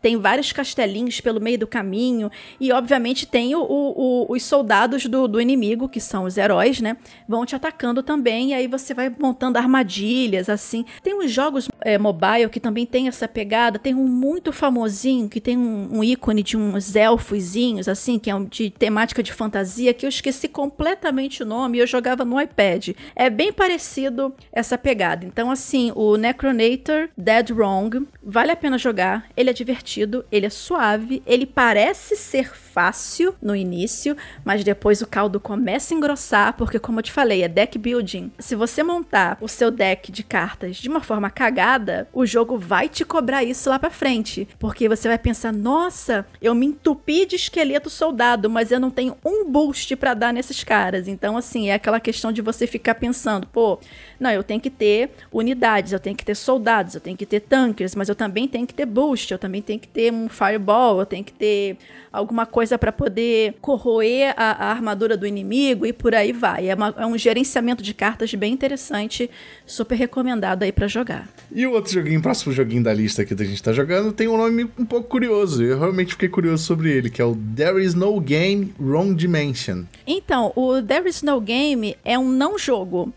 tem vários castelinhos pelo meio do caminho, e obviamente tem o, o, os soldados do, do, inimigo, que são os heróis, né? Vão te atacando também, e aí você vai montando armadilhas, assim. Tem uns jogos é, mobile que também tem essa pegada, tem um muito famosinho, que tem um, um ícone de uns elfozinhos, assim, que é um, de temática de fantasia, que eu esqueci completamente o nome, e eu jogava no iPad. É bem parecido essa pegada. Então, assim, o Necronator Dead Wrong vale a pena jogar. Ele é divertido, ele é suave, ele parece ser fácil no início, mas depois o caldo começa a engrossar, porque, como eu te falei, é deck building. Se você montar o seu deck de cartas de uma forma cagada, o jogo vai te cobrar isso lá pra frente. Porque você vai pensar: nossa, eu me entupi de esqueleto soldado, mas eu não tenho um boost para dar nesses caras. Então, assim, é aquela questão de você ficar pensando: pô, não, eu tenho que ter unidades, eu tenho que ter soldados, eu tenho que ter tankers, mas eu também tenho que ter boost, eu também tenho que ter um fireball, eu tenho que ter alguma coisa para poder corroer a, a, armadura do inimigo e por aí vai. É, uma, é, um gerenciamento de cartas bem interessante, super recomendado aí para jogar. E o outro joguinho, próximo joguinho da lista que a gente tá jogando, tem um nome um pouco curioso. Eu realmente fiquei curioso sobre ele, que é o There Is No Game Wrong Dimension. Então, o There Is No Game é um não jogo.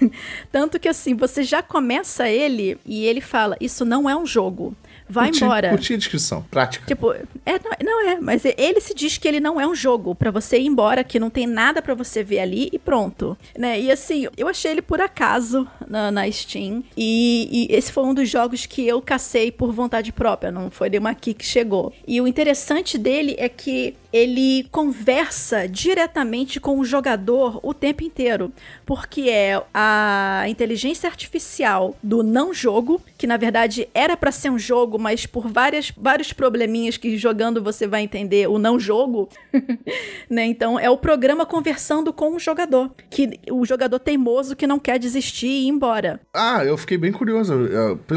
Tanto que assim, você já começa ele e ele fala: Isso não é um jogo vai curti, embora. Curti a descrição, prática. Tipo, é, não, não, é, mas ele se diz que ele não é um jogo para você ir embora, que não tem nada para você ver ali e pronto, né? E assim, eu achei ele por acaso na, na Steam e, e, esse foi um dos jogos que eu cacei por vontade própria, não foi nenhuma aqui que chegou. E o interessante dele é que ele conversa diretamente com o jogador o tempo inteiro, porque é a inteligência artificial do não jogo, que na verdade era para ser um jogo, mas por várias, vários probleminhas que jogando você vai entender o não jogo, né? Então é o programa conversando com o jogador, que o jogador teimoso que não quer desistir e ir embora. Ah, eu fiquei bem curioso.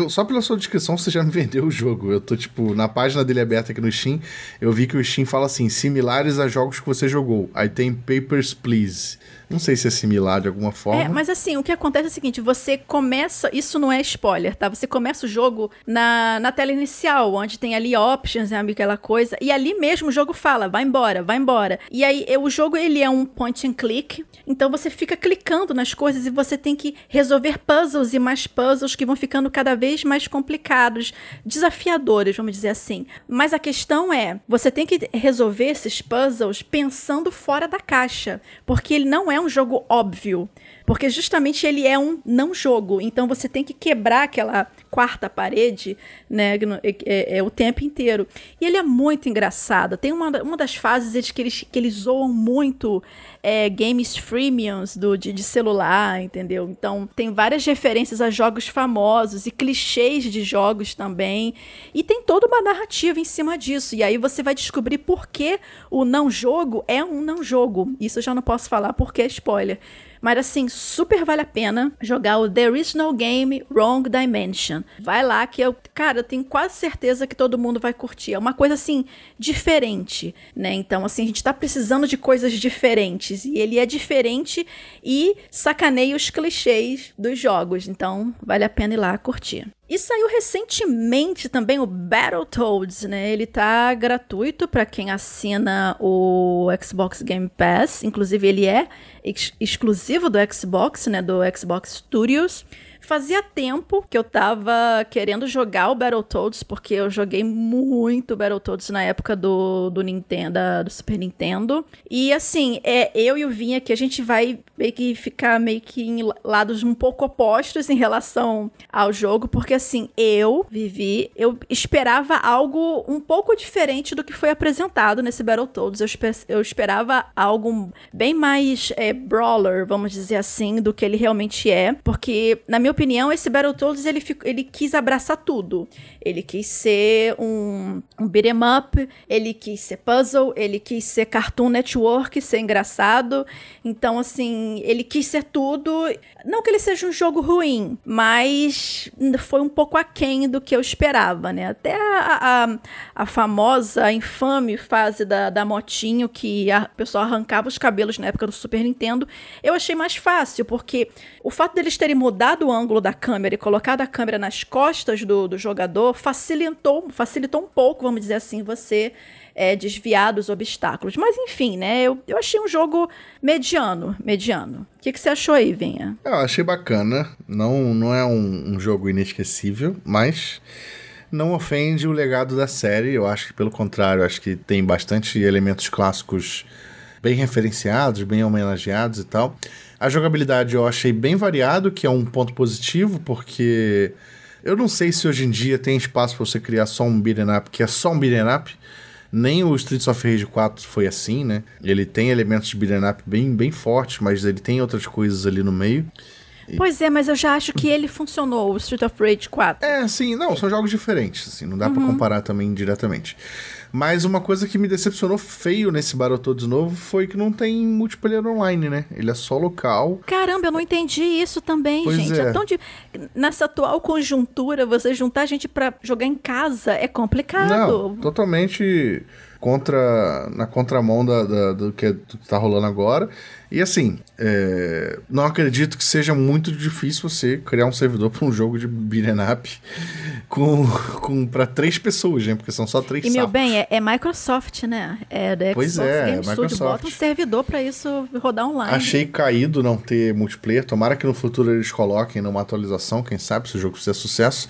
Só pela sua descrição você já me vendeu o jogo. Eu tô tipo na página dele aberta aqui no Steam, eu vi que o Steam fala assim similares a jogos que você jogou. Aí tem Papers, Please. Não sei se é similar de alguma forma. É, mas assim, o que acontece é o seguinte: você começa. Isso não é spoiler, tá? Você começa o jogo na, na tela inicial, onde tem ali options, né, aquela coisa. E ali mesmo o jogo fala: vai embora, vai embora. E aí o jogo ele é um point and click. Então você fica clicando nas coisas e você tem que resolver puzzles e mais puzzles que vão ficando cada vez mais complicados, desafiadores, vamos dizer assim. Mas a questão é, você tem que resolver esses puzzles pensando fora da caixa, porque ele não é um jogo óbvio. Porque justamente ele é um não jogo. Então você tem que quebrar aquela quarta parede, né? É, é, é, o tempo inteiro. E ele é muito engraçado. Tem uma, uma das fases que eles, que eles zoam muito é, games freemiums do, de, de celular, entendeu? Então tem várias referências a jogos famosos e clichês de jogos também. E tem toda uma narrativa em cima disso. E aí você vai descobrir por que o não jogo é um não jogo. Isso eu já não posso falar porque é spoiler. Mas assim, super vale a pena jogar o There Is No Game Wrong Dimension. Vai lá que eu, cara, eu tenho quase certeza que todo mundo vai curtir. É uma coisa assim diferente, né? Então, assim, a gente tá precisando de coisas diferentes e ele é diferente e sacaneia os clichês dos jogos. Então, vale a pena ir lá curtir. E saiu recentemente também o Battletoads, né? Ele tá gratuito para quem assina o Xbox Game Pass. Inclusive, ele é ex exclusivo do Xbox, né? Do Xbox Studios. Fazia tempo que eu tava querendo jogar o Battletoads, porque eu joguei muito Battletoads na época do, do Nintendo, do Super Nintendo. E assim, é eu e o Vinha que a gente vai meio que ficar meio que em lados um pouco opostos em relação ao jogo, porque assim, eu, Vivi, eu esperava algo um pouco diferente do que foi apresentado nesse Battletoads. Eu, esper eu esperava algo bem mais é, brawler, vamos dizer assim, do que ele realmente é, porque, na minha opinião, opinião, esse Battletoads ele, ele quis abraçar tudo. Ele quis ser um, um beat'em up, ele quis ser puzzle, ele quis ser Cartoon Network, ser engraçado. Então, assim, ele quis ser tudo. Não que ele seja um jogo ruim, mas foi um pouco aquém do que eu esperava, né? Até a, a, a famosa, a infame fase da, da motinho, que a pessoa arrancava os cabelos na época do Super Nintendo, eu achei mais fácil, porque o fato deles terem mudado o ângulo da câmera e colocado a câmera nas costas do, do jogador facilitou, facilitou um pouco, vamos dizer assim, você é, desviar dos obstáculos. Mas enfim, né? Eu, eu achei um jogo mediano, mediano. O que, que você achou aí, Vinha? Eu achei bacana. Não, não é um, um jogo inesquecível, mas não ofende o legado da série. Eu acho que, pelo contrário, acho que tem bastante elementos clássicos bem referenciados, bem homenageados e tal. A jogabilidade eu achei bem variado, que é um ponto positivo, porque eu não sei se hoje em dia tem espaço para você criar só um beat'em up, que é só um beat'em up. Nem o Streets of Rage 4 foi assim, né? Ele tem elementos de beat'em up bem, bem fortes, mas ele tem outras coisas ali no meio. Pois é, mas eu já acho que ele funcionou, o Street of Rage 4. É, sim, não, são jogos diferentes, assim, não dá uhum. para comparar também diretamente. Mas uma coisa que me decepcionou feio nesse Battletoads novo foi que não tem multiplayer online, né? Ele é só local. Caramba, eu não entendi isso também, pois gente. É. é tão de... Nessa atual conjuntura, você juntar gente para jogar em casa é complicado. Não, totalmente contra na contramão da, da, do que está rolando agora. E assim, é, não acredito que seja muito difícil você criar um servidor para um jogo de beat'em up com, com para três pessoas, né? Porque são só três E meu bem, é, é, Microsoft, né? É da Xbox pois é, Game é Studio. Bota um servidor para isso rodar online. Achei caído não ter multiplayer. Tomara que no futuro eles coloquem numa atualização, quem sabe, se o jogo fizer sucesso.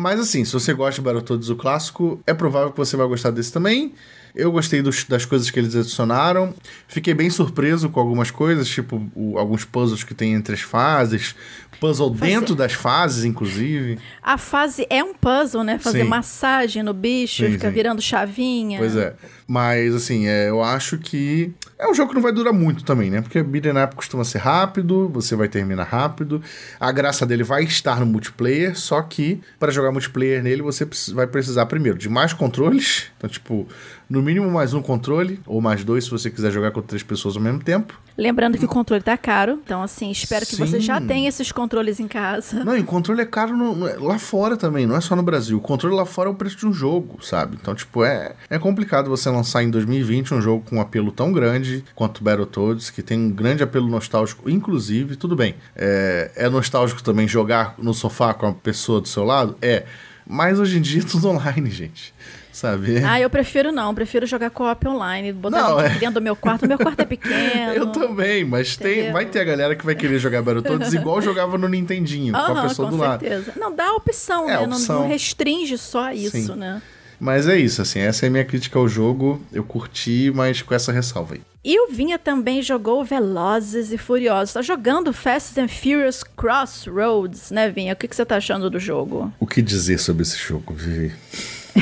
Mas assim, se você gosta de Battletoads o clássico, é provável que você vai gostar desse também. Eu gostei dos, das coisas que eles adicionaram. Fiquei bem surpreso com algumas coisas, tipo o, alguns puzzles que tem entre as fases, puzzle Fazer... dentro das fases, inclusive. A fase é um puzzle, né? Fazer sim. massagem no bicho, sim, fica sim. virando chavinha. Pois é. Mas, assim, é, eu acho que é um jogo que não vai durar muito também, né? Porque beat'em up costuma ser rápido, você vai terminar rápido. A graça dele vai estar no multiplayer, só que para jogar multiplayer nele você vai precisar primeiro de mais controles. Então, tipo, no mínimo mais um controle, ou mais dois se você quiser jogar com três pessoas ao mesmo tempo. Lembrando que o controle tá caro, então assim, espero Sim. que você já tenha esses controles em casa. Não, e o controle é caro no, é, lá fora também, não é só no Brasil. O controle lá fora é o preço de um jogo, sabe? Então, tipo, é, é complicado você lançar em 2020 um jogo com um apelo tão grande quanto Battletoads, que tem um grande apelo nostálgico, inclusive, tudo bem. É, é nostálgico também jogar no sofá com a pessoa do seu lado? É. Mas hoje em dia é tudo online, gente sabe? Ah, eu prefiro não, prefiro jogar co-op online, botar não, é... dentro do meu quarto. Meu quarto é pequeno. eu também, mas tem, vai ter a galera que vai querer jogar Battletoads igual jogava no Nintendinho, com a pessoa com do certeza. lado. Não, dá a opção, é, né? Opção. Não, não, restringe só isso, Sim. né? Mas é isso, assim, essa é a minha crítica ao jogo. Eu curti, mas com essa ressalva aí. E o Vinha também jogou Velozes e Furiosos. Tá jogando Fast and Furious Crossroads, né, Vinha? O que, que você tá achando do jogo? O que dizer sobre esse jogo, Vivi?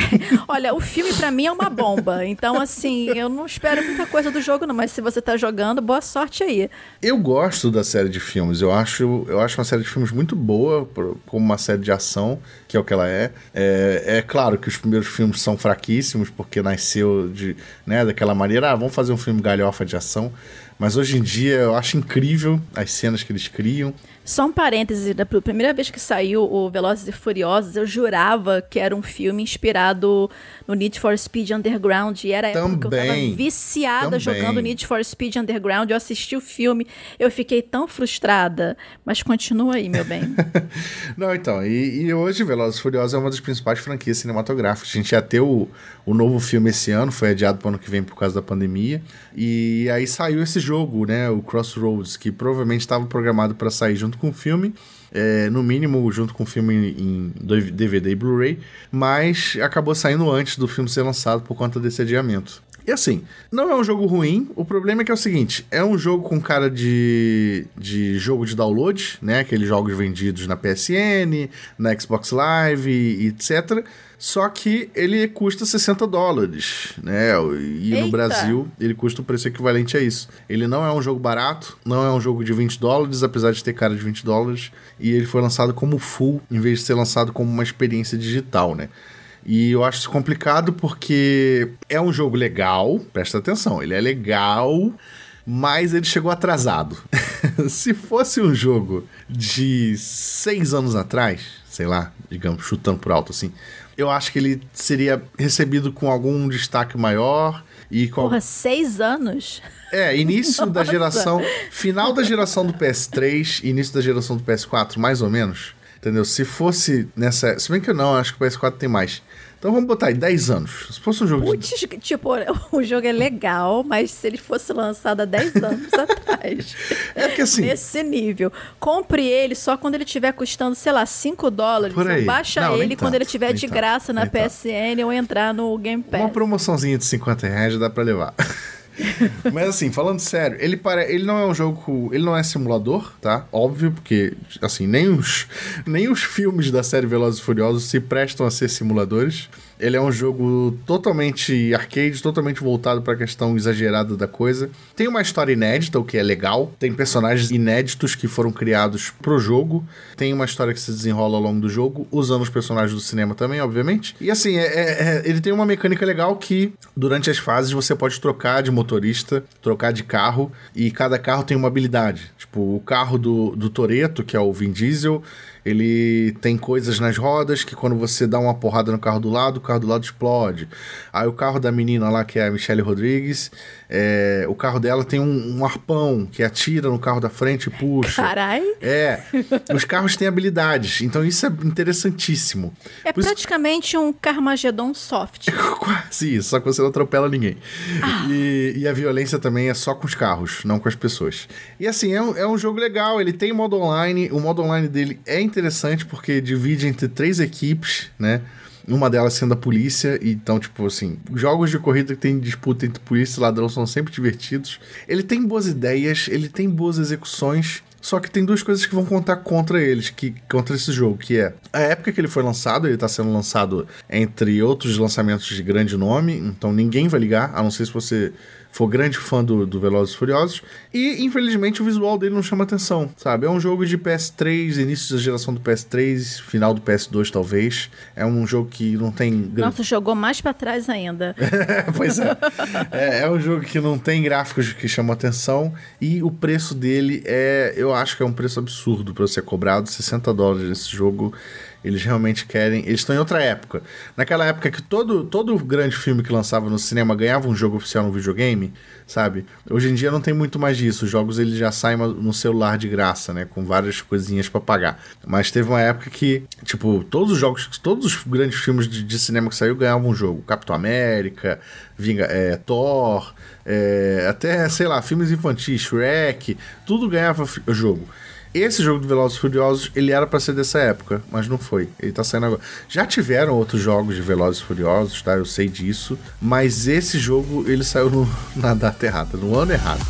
Olha, o filme para mim é uma bomba. Então, assim, eu não espero muita coisa do jogo, não. Mas se você tá jogando, boa sorte aí. Eu gosto da série de filmes. Eu acho, eu acho uma série de filmes muito boa, como uma série de ação, que é o que ela é. É, é claro que os primeiros filmes são fraquíssimos, porque nasceu de, né, daquela maneira, ah, vamos fazer um filme galhofa de ação. Mas hoje em dia eu acho incrível as cenas que eles criam. Só um parêntese, da primeira vez que saiu o Velozes e Furiosos, eu jurava que era um filme inspirado no Need for Speed Underground. E era a também, época que eu tava viciada também. jogando Need for Speed Underground. Eu assisti o filme, eu fiquei tão frustrada. Mas continua aí, meu bem. Não, então, e, e, hoje Velozes e Furiosos é uma das principais franquias cinematográficas. A gente ia ter o, o novo filme esse ano, foi adiado para o ano que vem por causa da pandemia. E aí saiu esse jogo, né, o Crossroads, que provavelmente estava programado para sair junto com o filme. É, no mínimo junto com o filme em, DVD e Blu-ray, mas acabou saindo antes do filme ser lançado por conta desse adiamento. E assim, não é um jogo ruim, o problema é que é o seguinte: é um jogo com cara de, de jogo de download, né? Aqueles jogos vendidos na PSN, na Xbox Live etc. Só que ele custa 60 dólares, né? E Eita. no Brasil ele custa o preço equivalente a isso. Ele não é um jogo barato, não é um jogo de 20 dólares, apesar de ter cara de 20 dólares. E ele foi lançado como full, em vez de ser lançado como uma experiência digital, né? E eu acho isso complicado porque é um jogo legal, presta atenção, ele é legal, mas ele chegou atrasado. Se fosse um jogo de seis anos atrás, sei lá, digamos, chutando por alto assim, eu acho que ele seria recebido com algum destaque maior. E com... Porra, seis anos? É, início da geração. Final da geração do PS3, início da geração do PS4, mais ou menos. Entendeu? Se fosse nessa. Se bem que eu não, acho que o PS4 tem mais. Então vamos botar aí 10 anos. Se fosse um jogo Puts, de... tipo, o jogo é legal, mas se ele fosse lançado há 10 anos atrás. É que assim. Nesse nível. Compre ele só quando ele estiver custando, sei lá, 5 dólares. Por aí. Baixa Não, ele quando ele estiver de tanto, graça na PSN tanto. ou entrar no Game Pass. Uma promoçãozinha de 50 reais já dá pra levar. Mas assim, falando sério, ele, para, ele não é um jogo. Ele não é simulador, tá? Óbvio, porque, assim, nem os, nem os filmes da série Velozes e Furiosos se prestam a ser simuladores. Ele é um jogo totalmente arcade, totalmente voltado para a questão exagerada da coisa. Tem uma história inédita, o que é legal. Tem personagens inéditos que foram criados pro jogo. Tem uma história que se desenrola ao longo do jogo, usando os personagens do cinema também, obviamente. E assim, é, é, é, ele tem uma mecânica legal que durante as fases você pode trocar de motorista, trocar de carro, e cada carro tem uma habilidade. Tipo, o carro do, do Toreto, que é o Vin Diesel, ele tem coisas nas rodas que quando você dá uma porrada no carro do lado, o carro do lado explode. Aí o carro da menina lá, que é a Michelle Rodrigues, é, o carro dela tem um, um, arpão que atira no carro da frente e puxa. Carai! É. Os carros têm habilidades, então isso é interessantíssimo. É Por praticamente isso... um Carmageddon soft. Quase isso, só que você não atropela ninguém. Ah. E, e, a violência também é só com os carros, não com as pessoas. E assim, é um, é um jogo legal, ele tem modo online, o modo online dele é interessante interessante porque divide entre três equipes, né? Uma delas sendo a polícia, então, tipo assim, jogos de corrida que tem disputa entre polícia e ladrão são sempre divertidos. Ele tem boas ideias, ele tem boas execuções, só que tem duas coisas que vão contar contra eles, que contra esse jogo, que é a época que ele foi lançado, ele está sendo lançado entre outros lançamentos de grande nome, então ninguém vai ligar, a não ser se você for grande fã do, do Velozes e Furiosos. E, infelizmente, o visual dele não chama atenção, sabe? É um jogo de PS3, início da geração do PS3, final do PS2, talvez. É um jogo que não tem... Nossa, jogou mais para trás ainda. pois é. é. é. um jogo que não tem gráficos que chamam atenção e o preço dele é... Eu acho que é um preço absurdo para ser cobrado. 60 dólares nesse jogo Eles realmente querem. Eles estão em outra época. Naquela época que todo, todo grande filme que lançava no cinema ganhava um jogo oficial no videogame, sabe? Hoje em dia não tem muito mais disso. Os jogos eles já saem no celular de graça, né? Com várias coisinhas para pagar. Mas teve uma época que, tipo, todos os jogos, todos os grandes filmes de, de cinema que saiu ganhavam um jogo. Capitão América, Vinga, é, Thor, é, até, sei lá, filmes infantis, Shrek, tudo ganhava jogo. Esse jogo do Velozes e Furiosos, ele era para ser dessa época, mas não foi. Ele tá saindo agora. Já tiveram outros jogos de Velozes e Furiosos, tá? Eu sei disso. Mas esse jogo, ele saiu no, na data errada, no ano errado.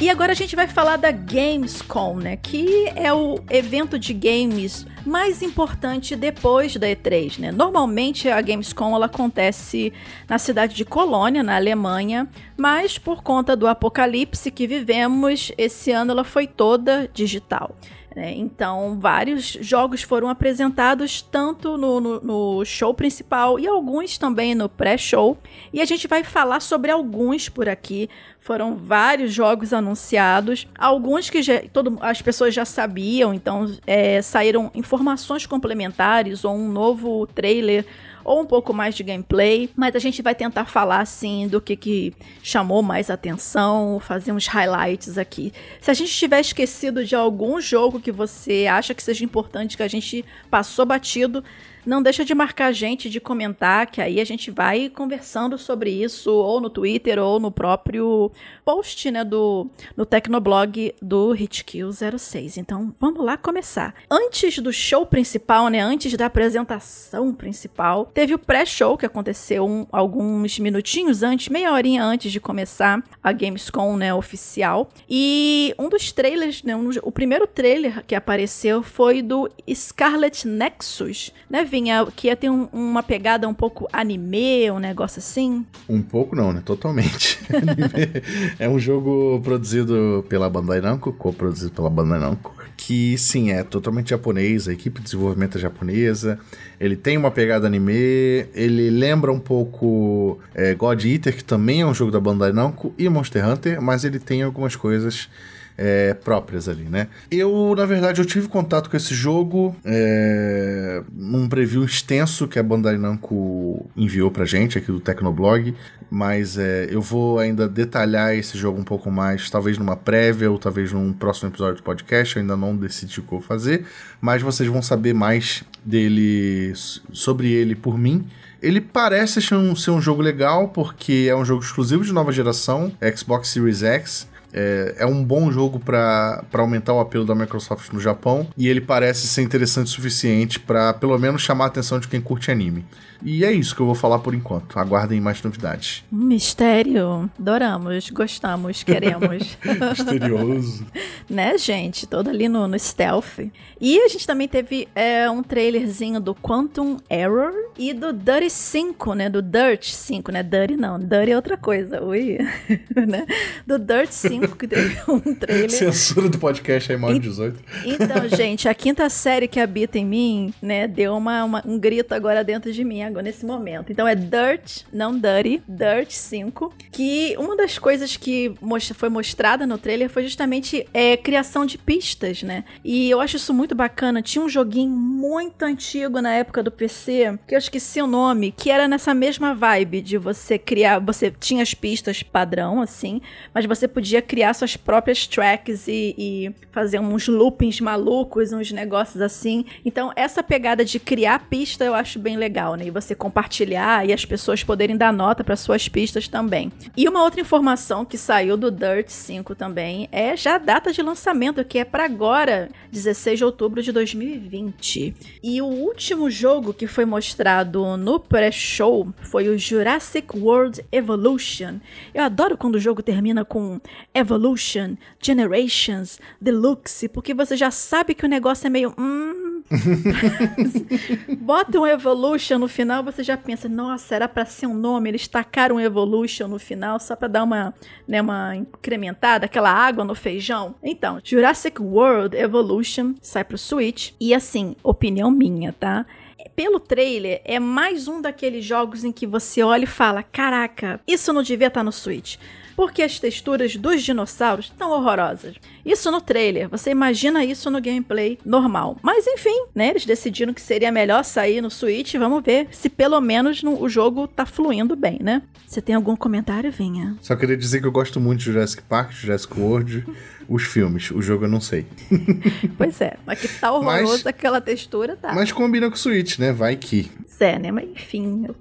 E agora a gente vai falar da Gamescom, né? Que é o evento de games mais importante depois da E3, né? Normalmente a Gamescom ela acontece na cidade de Colônia, na Alemanha, mas por conta do apocalipse que vivemos, esse ano ela foi toda digital. Né? Então, vários jogos foram apresentados tanto no, no, no show principal e alguns também no pré-show. E a gente vai falar sobre alguns por aqui. Foram vários jogos anunciados, alguns que já, todo, as pessoas já sabiam, então é, saíram informações complementares ou um novo trailer ou um pouco mais de gameplay, mas a gente vai tentar falar assim do que, que chamou mais atenção, fazer uns highlights aqui. Se a gente tiver esquecido de algum jogo que você acha que seja importante, que a gente passou batido, não deixa de marcar a gente, de comentar, que aí a gente vai conversando sobre isso, ou no Twitter, ou no próprio post, né, do, no Tecnoblog do Hitkill 06. Então, vamos lá começar. Antes do show principal, né, antes da apresentação principal, teve o pré-show que aconteceu um, alguns minutinhos antes, meia horinha antes de começar a Gamescom, né, oficial. E um dos trailers, né, um, o primeiro trailer que apareceu foi do Scarlet Nexus, né, vinha que ia ter um, uma pegada um pouco anime, um negócio assim? Um pouco não, né? Totalmente. é um jogo produzido pela Bandai Namco, co-produzido pela Bandai Namco, que sim, é totalmente japonês, a equipe de desenvolvimento é japonesa, ele tem uma pegada anime, ele lembra um pouco é, God Eater, que também é um jogo da Bandai Namco, e Monster Hunter, mas ele tem algumas coisas é, próprias ali, né? Eu, na verdade, eu tive contato com esse jogo é, num preview extenso que a Bandai Namco enviou pra gente aqui do Tecnoblog, mas é, eu vou ainda detalhar esse jogo um pouco mais, talvez numa prévia ou talvez num próximo episódio do podcast, eu ainda não decidi o que eu vou fazer, mas vocês vão saber mais dele, sobre ele por mim. Ele parece ser um, ser um jogo legal, porque é um jogo exclusivo de nova geração, Xbox Series X. É, é um bom jogo para aumentar o apelo da Microsoft no Japão e ele parece ser interessante o suficiente para pelo menos chamar a atenção de quem curte anime. E é isso que eu vou falar por enquanto. Aguardem mais novidades. Mistério. Adoramos, gostamos, queremos. Misterioso. né, gente? Todo ali no, no stealth. E a gente também teve é, um trailerzinho do Quantum Error e do Dirty 5, né? Do Dirt 5, né? Dirty não. Dirty é outra coisa. Ui. né? Do Dirt 5, que teve um trailer. Censura do podcast aí, maior de 18. Então, gente, a quinta série que habita em mim, né? Deu uma, uma um grito agora dentro de mim nesse momento. Então é Dirt, não Dirty, Dirt 5. Que uma das coisas que foi mostrada no trailer foi justamente é, criação de pistas, né? E eu acho isso muito bacana. Tinha um joguinho muito antigo na época do PC, que eu esqueci o nome, que era nessa mesma vibe de você criar. Você tinha as pistas padrão, assim, mas você podia criar suas próprias tracks e, e fazer uns loopings malucos, uns negócios assim. Então, essa pegada de criar pista eu acho bem legal, né? E você compartilhar e as pessoas poderem dar nota para suas pistas também. E uma outra informação que saiu do Dirt 5 também é já a data de lançamento, que é para agora, 16 de outubro de 2020. E o último jogo que foi mostrado no pré-show foi o Jurassic World Evolution. Eu adoro quando o jogo termina com Evolution, Generations, Deluxe, porque você já sabe que o negócio é meio. Hum, Bota um Evolution no final, você já pensa, nossa, era para ser um nome, eles tacaram um Evolution no final só para dar uma, né, uma incrementada, aquela água no feijão. Então, Jurassic World Evolution sai pro Switch e assim, opinião minha, tá? pelo trailer, é mais um daqueles jogos em que você olha e fala: caraca, isso não devia estar tá no Switch porque as texturas dos dinossauros estão horrorosas. Isso no trailer, você imagina isso no gameplay normal. Mas enfim, né? Eles decidiram que seria melhor sair no Switch. Vamos ver se pelo menos no, o jogo tá fluindo bem, né? Você tem algum comentário, Vinha? Só queria dizer que eu gosto muito de Jurassic Park, Jurassic World. Os filmes. O jogo eu não sei. pois é, mas que tá horroroso mas, aquela textura, tá. Mas combina com o Switch, né? Vai que. É, né? Mas enfim, eu,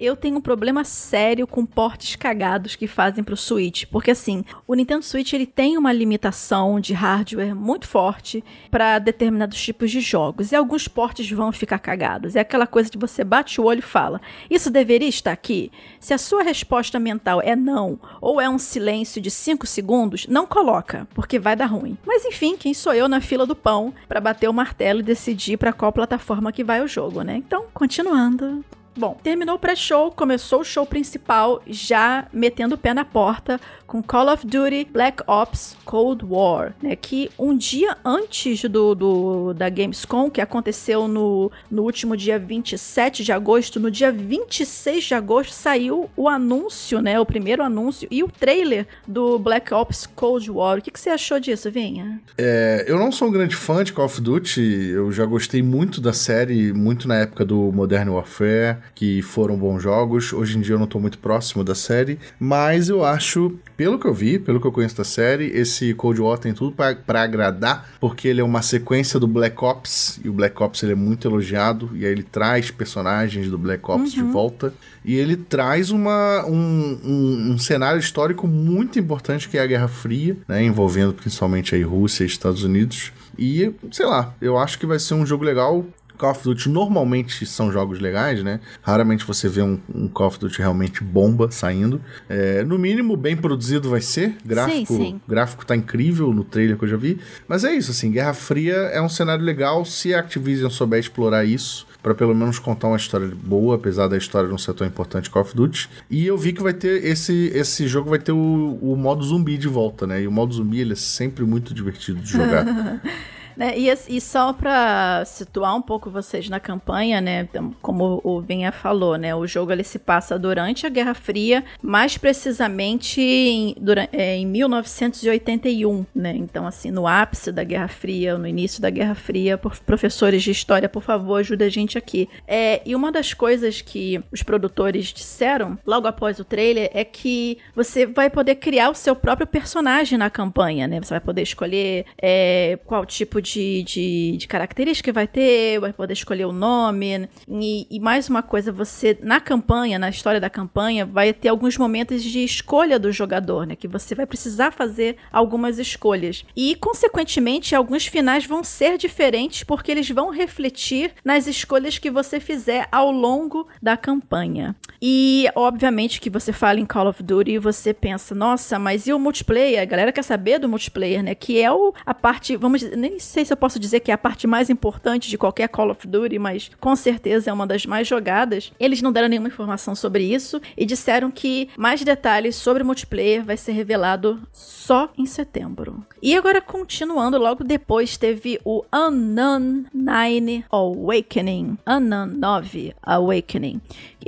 eu tenho um problema sério com portes cagados que fazem pro Switch. Porque assim, o Nintendo Switch ele tem uma limitação de hardware muito forte para determinados tipos de jogos. E alguns portes vão ficar cagados. É aquela coisa de você bate o olho e fala: Isso deveria estar aqui? Se a sua resposta mental é não, ou é um silêncio de 5 segundos, não coloca. Porque porque vai dar ruim. Mas enfim, quem sou eu na fila do pão para bater o martelo e decidir para qual plataforma que vai o jogo, né? Então, continuando. Bom, terminou o pré-show, começou o show principal, já metendo o pé na porta com Call of Duty Black Ops Cold War, né? Que um dia antes do, do da Gamescom, que aconteceu no, no último dia 27 de agosto, no dia 26 de agosto saiu o anúncio, né? O primeiro anúncio e o trailer do Black Ops Cold War. O que, que você achou disso, Vinha? É, eu não sou um grande fã de Call of Duty, eu já gostei muito da série, muito na época do Modern Warfare que foram bons jogos. Hoje em dia eu não tô muito próximo da série, mas eu acho, pelo que eu vi, pelo que eu conheço da série, esse Cold War tem tudo para agradar, porque ele é uma sequência do Black Ops, e o Black Ops ele é muito elogiado, e aí ele traz personagens do Black Ops uhum. de volta, e ele traz uma, um, um, um, cenário histórico muito importante que é a Guerra Fria, né, envolvendo principalmente aí Rússia e Estados Unidos. E, sei lá, eu acho que vai ser um jogo legal. Call of Duty normalmente são jogos legais, né? Raramente você vê um, um Call of Duty realmente bomba saindo. É, no mínimo, bem produzido vai ser. Gráfico, sim, sim. gráfico tá incrível no trailer que eu já vi. Mas é isso, assim, Guerra Fria é um cenário legal se a Activision souber explorar isso para pelo menos contar uma história boa, apesar da história não ser tão importante Call of Duty. E eu vi que vai ter esse esse jogo vai ter o, o modo zumbi de volta, né? E o modo zumbi ele é sempre muito divertido de jogar. Né? E, e, só para situar um pouco vocês na campanha, né? Como o Vinha falou, né? O jogo ele se passa durante a Guerra Fria, mais precisamente em, durante, é, em 1981, né? Então, assim, no ápice da Guerra Fria, no início da Guerra Fria, por, professores de história, por favor, ajuda a gente aqui. É, e uma das coisas que os produtores disseram logo após o trailer é que você vai poder criar o seu próprio personagem na campanha, né? Você vai poder escolher é, qual tipo de, de, de característica que vai ter, vai poder escolher o nome. E, e, mais uma coisa, você, na campanha, na história da campanha, vai ter alguns momentos de escolha do jogador, né? Que você vai precisar fazer algumas escolhas. E, consequentemente, alguns finais vão ser diferentes porque eles vão refletir nas escolhas que você fizer ao longo da campanha. E, obviamente, que você fala em Call of Duty e você pensa, nossa, mas e o multiplayer? A galera quer saber do multiplayer, né? Que é o, a parte, vamos dizer, nem sei se eu posso dizer que é a parte mais importante de qualquer Call of Duty, mas com certeza é uma das mais jogadas. Eles não deram nenhuma informação sobre isso e disseram que mais detalhes sobre o multiplayer vai ser revelado só em setembro. E agora, continuando, logo depois teve o Unknown 9 Awakening. Unknown 9 Awakening.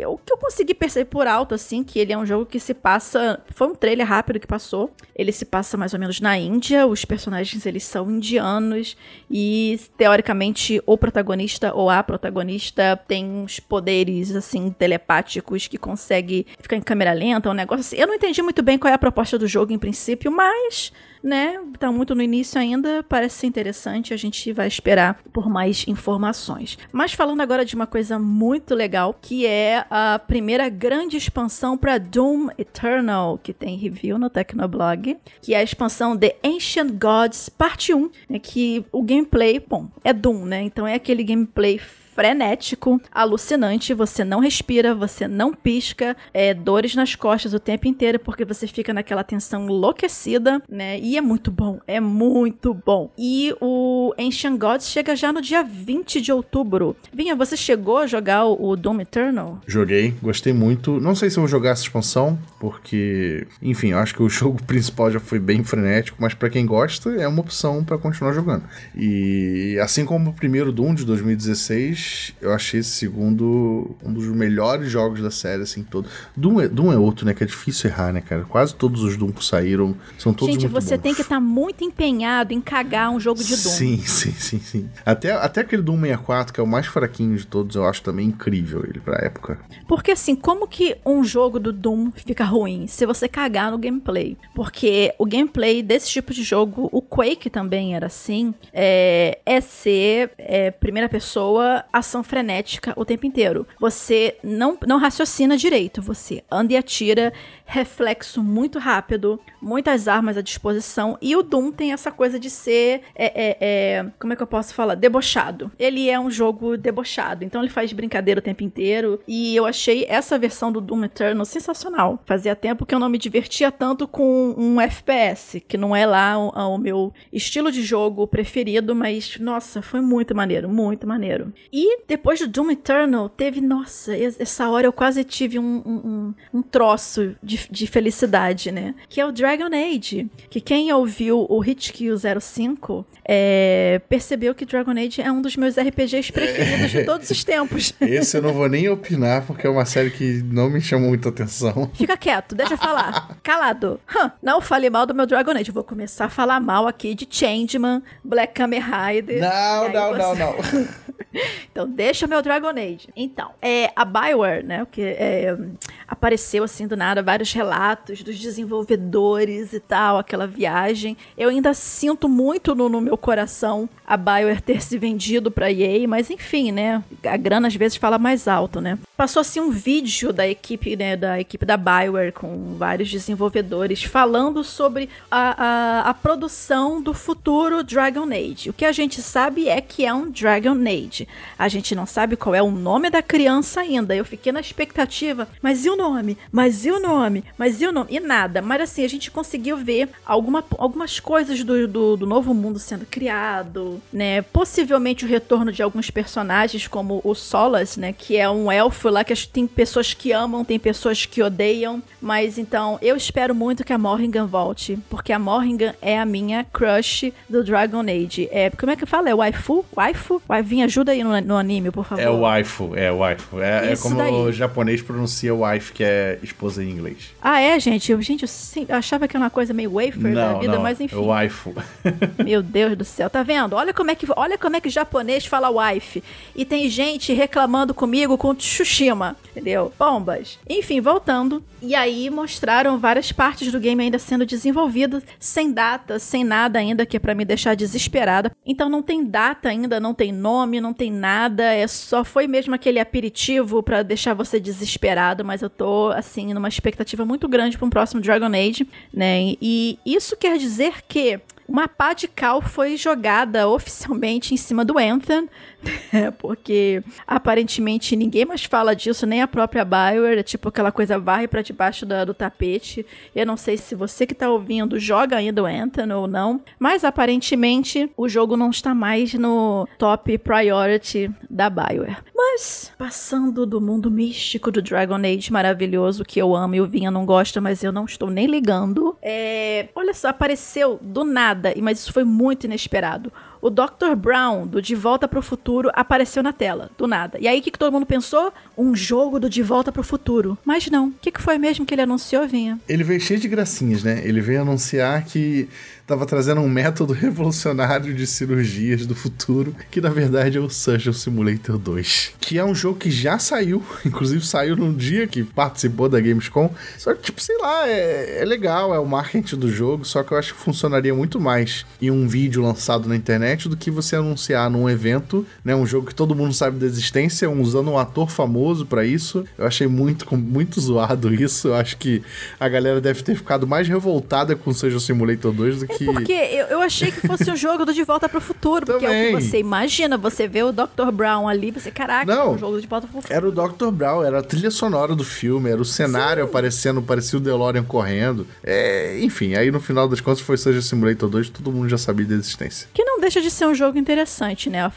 O que eu consegui perceber por alto, assim, que ele é um jogo que se passa. Foi um trailer rápido que passou. Ele se passa mais ou menos na Índia. Os personagens eles são indianos e teoricamente o protagonista ou a protagonista tem uns poderes assim telepáticos que consegue ficar em câmera lenta, um negócio assim. Eu não entendi muito bem qual é a proposta do jogo em princípio, mas né? Tá muito no início ainda, parece ser interessante, a gente vai esperar por mais informações. Mas falando agora de uma coisa muito legal, que é a primeira grande expansão para Doom Eternal, que tem review no Tecnoblog, que é a expansão The Ancient Gods Parte 1, né, que o gameplay, bom, é Doom, né? Então é aquele gameplay frenético, alucinante. Você não respira, você não pisca, é, dores nas costas o tempo inteiro, porque você fica naquela tensão enlouquecida, né? E é muito bom, é muito bom. E o Ancient Gods chega já no dia 20 de outubro. Vinha, você chegou a jogar o Doom Eternal? Joguei, gostei muito. Não sei se vou jogar essa expansão, porque, enfim, eu acho que o jogo principal já foi bem frenético, mas para quem gosta, é uma opção para continuar jogando. E assim como o primeiro Doom de 2016, mas eu achei esse segundo um dos melhores jogos da série, assim, todo. Doom é, Doom é outro, né? Que é difícil errar, né, cara? Quase todos os Doom que saíram são todos Gente, você bons. tem que estar muito empenhado em cagar um jogo de Doom. Sim, sim, sim, sim. Até, até aquele Doom 64, que é o mais fraquinho de todos, eu acho também incrível ele pra época. Porque assim, como que um jogo do Doom fica ruim se você cagar no gameplay? Porque o gameplay desse tipo de jogo, o Quake também era assim, é, é ser é, primeira pessoa, ação frenética o tempo inteiro. Você não, não raciocina direito, você anda e atira, reflexo muito rápido, muitas armas à disposição, e o Doom tem essa coisa de ser, é, é, é, como é que eu posso falar? Debochado. Ele é um jogo debochado, então ele faz brincadeira o tempo inteiro, e eu achei essa versão do Doom Eternal sensacional. Fazia tempo que eu não me divertia tanto com um FPS, que não é lá o, o meu estilo de jogo preferido, mas nossa, foi muito maneiro, muito maneiro. E depois do Doom Eternal, teve, nossa, essa hora eu quase tive um, um, um troço de, de, felicidade, né? Que é o Dragon Age. Que quem ouviu o Hitkill 05 é, percebeu que Dragon Age é um dos meus RPGs preferidos de todos os tempos. Esse eu não vou nem opinar, porque é uma série que não me chamou muita atenção. Fica quieto, deixa eu falar. Calado. Hum, não fale mal do meu Dragon Age. Vou começar a falar mal aqui de Changeman, Black Kamen Rider. Não, não, você... não, não. então, deixa meu Dragon Age. Então, é, a Bioware, né, que é, apareceu assim do nada, vários relatos dos desenvolvedores e tal, aquela viagem. Eu ainda sinto muito no, no meu coração a Bioware ter se vendido pra EA, mas enfim, né, a grana às vezes fala mais alto, né. Passou assim um vídeo da equipe, né, da equipe da Bioware com vários desenvolvedores falando sobre a, a, a produção do futuro Dragon Age. O que a gente sabe é que é um Dragon Age. A gente não sabe qual é o nome da criança ainda. Eu fiquei na expectativa, mas e o nome? Mas e o nome? Mas e o nome? E nada. Mas assim, a gente conseguiu ver alguma, algumas coisas do, do, do novo mundo sendo criado, né? Possivelmente o retorno de alguns personagens, como o Solas, né? Que é um elfo lá que tem pessoas que amam, tem pessoas que odeiam. Mas então, eu espero muito que a Morrigan volte, porque a Morrigan é a minha crush do Dragon Age. É, como é que fala? É waifu? Waifu? Vim, ajuda aí no, no, anime, por favor. É waifu, é waifu. É, é como daí. o japonês pronuncia wife, que é esposa em inglês. Ah, é, gente? Eu, gente, eu, eu achava que era uma coisa meio wafer não, da vida, não, mas enfim. É waifu. Meu Deus do céu, tá vendo? Olha como é que, olha como é que japonês fala wife. E tem gente reclamando comigo com Tsushima, entendeu? Bombas. Enfim, voltando. E aí mostraram várias partes do game ainda sendo desenvolvidas, sem data, sem nada ainda, que é pra me deixar desesperada. Então não tem data ainda, não tem nome, não tem nada, é só foi mesmo aquele aperitivo para deixar você desesperado, mas eu tô assim numa expectativa muito grande para um próximo Dragon Age, né? E isso quer dizer que uma pá de cal foi jogada oficialmente em cima do Anthem? porque aparentemente ninguém mais fala disso, nem a própria Bioware, é tipo aquela coisa varre para debaixo da, do tapete. Eu não sei se você que tá ouvindo joga ainda o Anthem ou não, mas aparentemente o jogo não está mais no top priority da Bioware. Mas, passando do mundo místico do Dragon Age maravilhoso, que eu amo e o Vinha não gosta, mas eu não estou nem ligando, é... olha só, apareceu do nada, mas isso foi muito inesperado o Dr. Brown, do De Volta para o Futuro, apareceu na tela, do nada. E aí, o que, que todo mundo pensou? Um jogo do De Volta para o Futuro. Mas não. O que, que foi mesmo que ele anunciou, Vinha? Ele veio cheio de gracinhas, né? Ele veio anunciar que estava trazendo um método revolucionário de cirurgias do futuro, que na verdade é o Surgeon Simulator 2. Que é um jogo que já saiu, inclusive saiu no dia que participou da Gamescom. Só que, tipo, sei lá, é, é legal, é o marketing do jogo, só que eu acho que funcionaria muito mais em um vídeo lançado na internet do que você anunciar num evento, né? Um jogo que todo mundo sabe da existência, usando um ator famoso para isso. Eu achei muito, muito zoado isso. Eu acho que a galera deve ter ficado mais revoltada com o Surgeon Simulator 2 do que. É porque eu, eu achei que fosse um jogo do De Volta pro Futuro, porque Também. é o que você imagina, você vê o Dr. Brown ali, você, caraca, Não, um jogo de Volta pro Futuro. Era o Dr. Brown, era a trilha sonora do filme, era o cenário Sim. aparecendo, parecia o DeLorean correndo. É, enfim, aí no final das contas foi Surgeon Simulator 2, todo mundo já sabia da existência. Que deixa de ser um jogo interessante, né?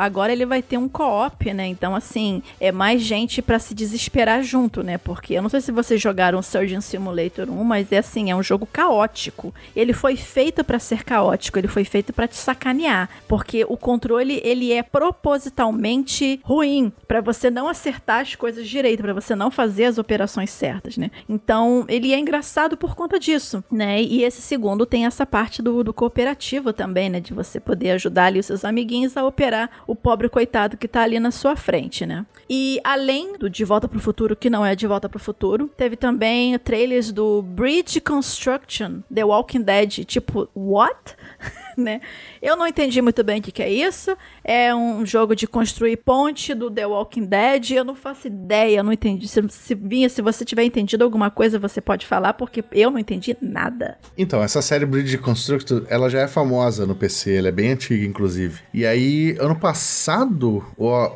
Agora ele vai ter um co-op, né? Então, assim, é mais gente para se desesperar junto, né? Porque eu não sei se vocês jogaram Surgeon Simulator 1, mas é assim, é um jogo caótico. Ele foi feito para ser caótico, ele foi feito para te sacanear, porque o controle ele é propositalmente ruim para você não acertar as coisas direito, para você não fazer as operações certas, né? Então, ele é engraçado por conta disso, né? E esse segundo tem essa parte do, do cooperativo também, né? De você poder ajudar ali os seus amiguinhos a operar o pobre coitado que tá ali na sua frente, né? E além do De Volta pro Futuro, que não é De Volta pro Futuro, teve também trailers do Bridge Construction, The Walking Dead, tipo, what? né? Eu não entendi muito bem o que, que, é isso. É um jogo de construir ponte do The Walking Dead. Eu não faço ideia, eu não entendi. Se, se Vinha, se você tiver entendido alguma coisa, você pode falar, porque eu não entendi nada. Então, essa série Bridge Constructor, ela já é famosa no PC, ela é bem antiga, inclusive. E aí, ano passado,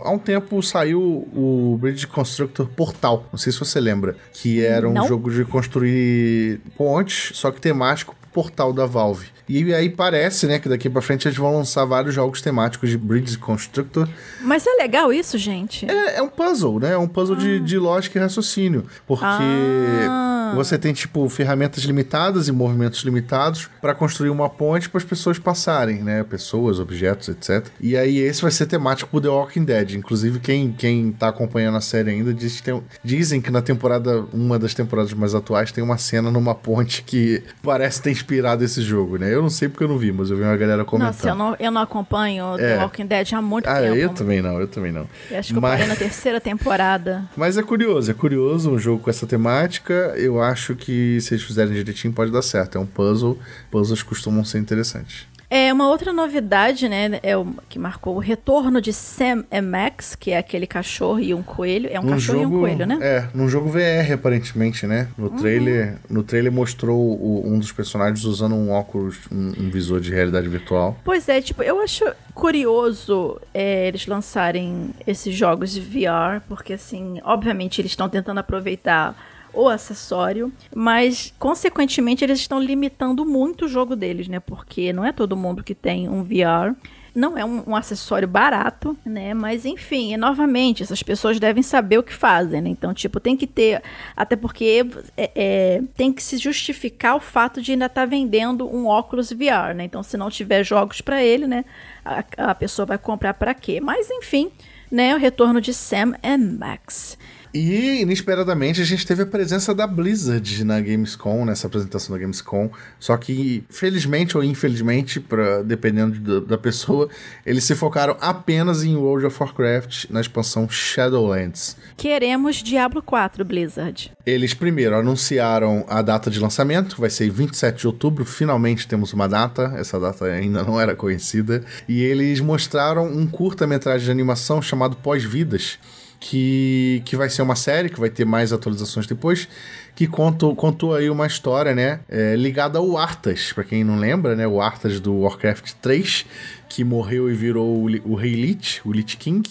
há um tempo, saiu o Bridge Constructor Portal. Não sei se você lembra. Que era um não. jogo de construir pontes, só que temático portal da Valve. E aí parece, né, que daqui para frente eles vão lançar vários jogos temáticos de Bridge Constructor. Mas é legal isso, gente? É, é um puzzle, né? É um puzzle ah. de, de lógica e raciocínio. Porque ah. você tem, tipo, ferramentas limitadas e movimentos limitados para construir uma ponte para as pessoas passarem, né? Pessoas, objetos, etc. E aí esse vai ser temático pro The Walking Dead. Inclusive, quem, quem tá acompanhando a série ainda diz que tem, dizem que na temporada, uma das temporadas mais atuais, tem uma cena numa ponte que parece ter inspirado esse jogo, né? Eu não sei porque eu não vi, mas eu vi uma galera comentando. Nossa, eu não, eu não acompanho é. The Walking Dead há muito ah, tempo. Ah, eu também não, eu também não. Eu acho que mas... eu parei na terceira temporada. Mas é curioso, é curioso um jogo com essa temática. Eu acho que se eles fizerem direitinho pode dar certo. É um puzzle, puzzles costumam ser interessantes. É, uma outra novidade, né, é o, que marcou o retorno de Sam e Max, que é aquele cachorro e um coelho. É um cachorro jogo, e um coelho, né? É, num jogo VR, aparentemente, né? No uhum. trailer, no trailer mostrou o, um dos personagens usando um óculos, um, um, visor de realidade virtual. Pois é, tipo, eu acho curioso é, eles lançarem esses jogos de VR, porque, assim, obviamente eles estão tentando aproveitar o acessório, mas consequentemente eles estão limitando muito o jogo deles, né? Porque não é todo mundo que tem um VR. Não é um, um, acessório barato, né? Mas enfim, novamente, essas pessoas devem saber o que fazem, né? Então, tipo, tem que ter. Até porque é, é, tem que se justificar o fato de ainda estar tá vendendo um óculos VR, né? Então, se não tiver jogos para ele, né? A, a pessoa vai comprar para quê? Mas enfim, né? O retorno de Sam e Max. E, inesperadamente, a gente teve a presença da Blizzard na Gamescom, nessa apresentação da Gamescom. Só que, felizmente ou infelizmente, pra, dependendo da pessoa, eles se focaram apenas em World of Warcraft na expansão Shadowlands. Queremos Diablo 4, Blizzard. Eles primeiro anunciaram a data de lançamento, vai ser 27 de outubro. Finalmente temos uma data, essa data ainda não era conhecida. E eles mostraram um curta-metragem de animação chamado Pós-Vidas que, que vai ser uma série, que vai ter mais atualizações depois, que contou, contou aí uma história, né, é, ligada ao Arthas, para quem não lembra, né, o Arthas do Warcraft 3, que morreu e virou o, o Rei Lich, o Lich King,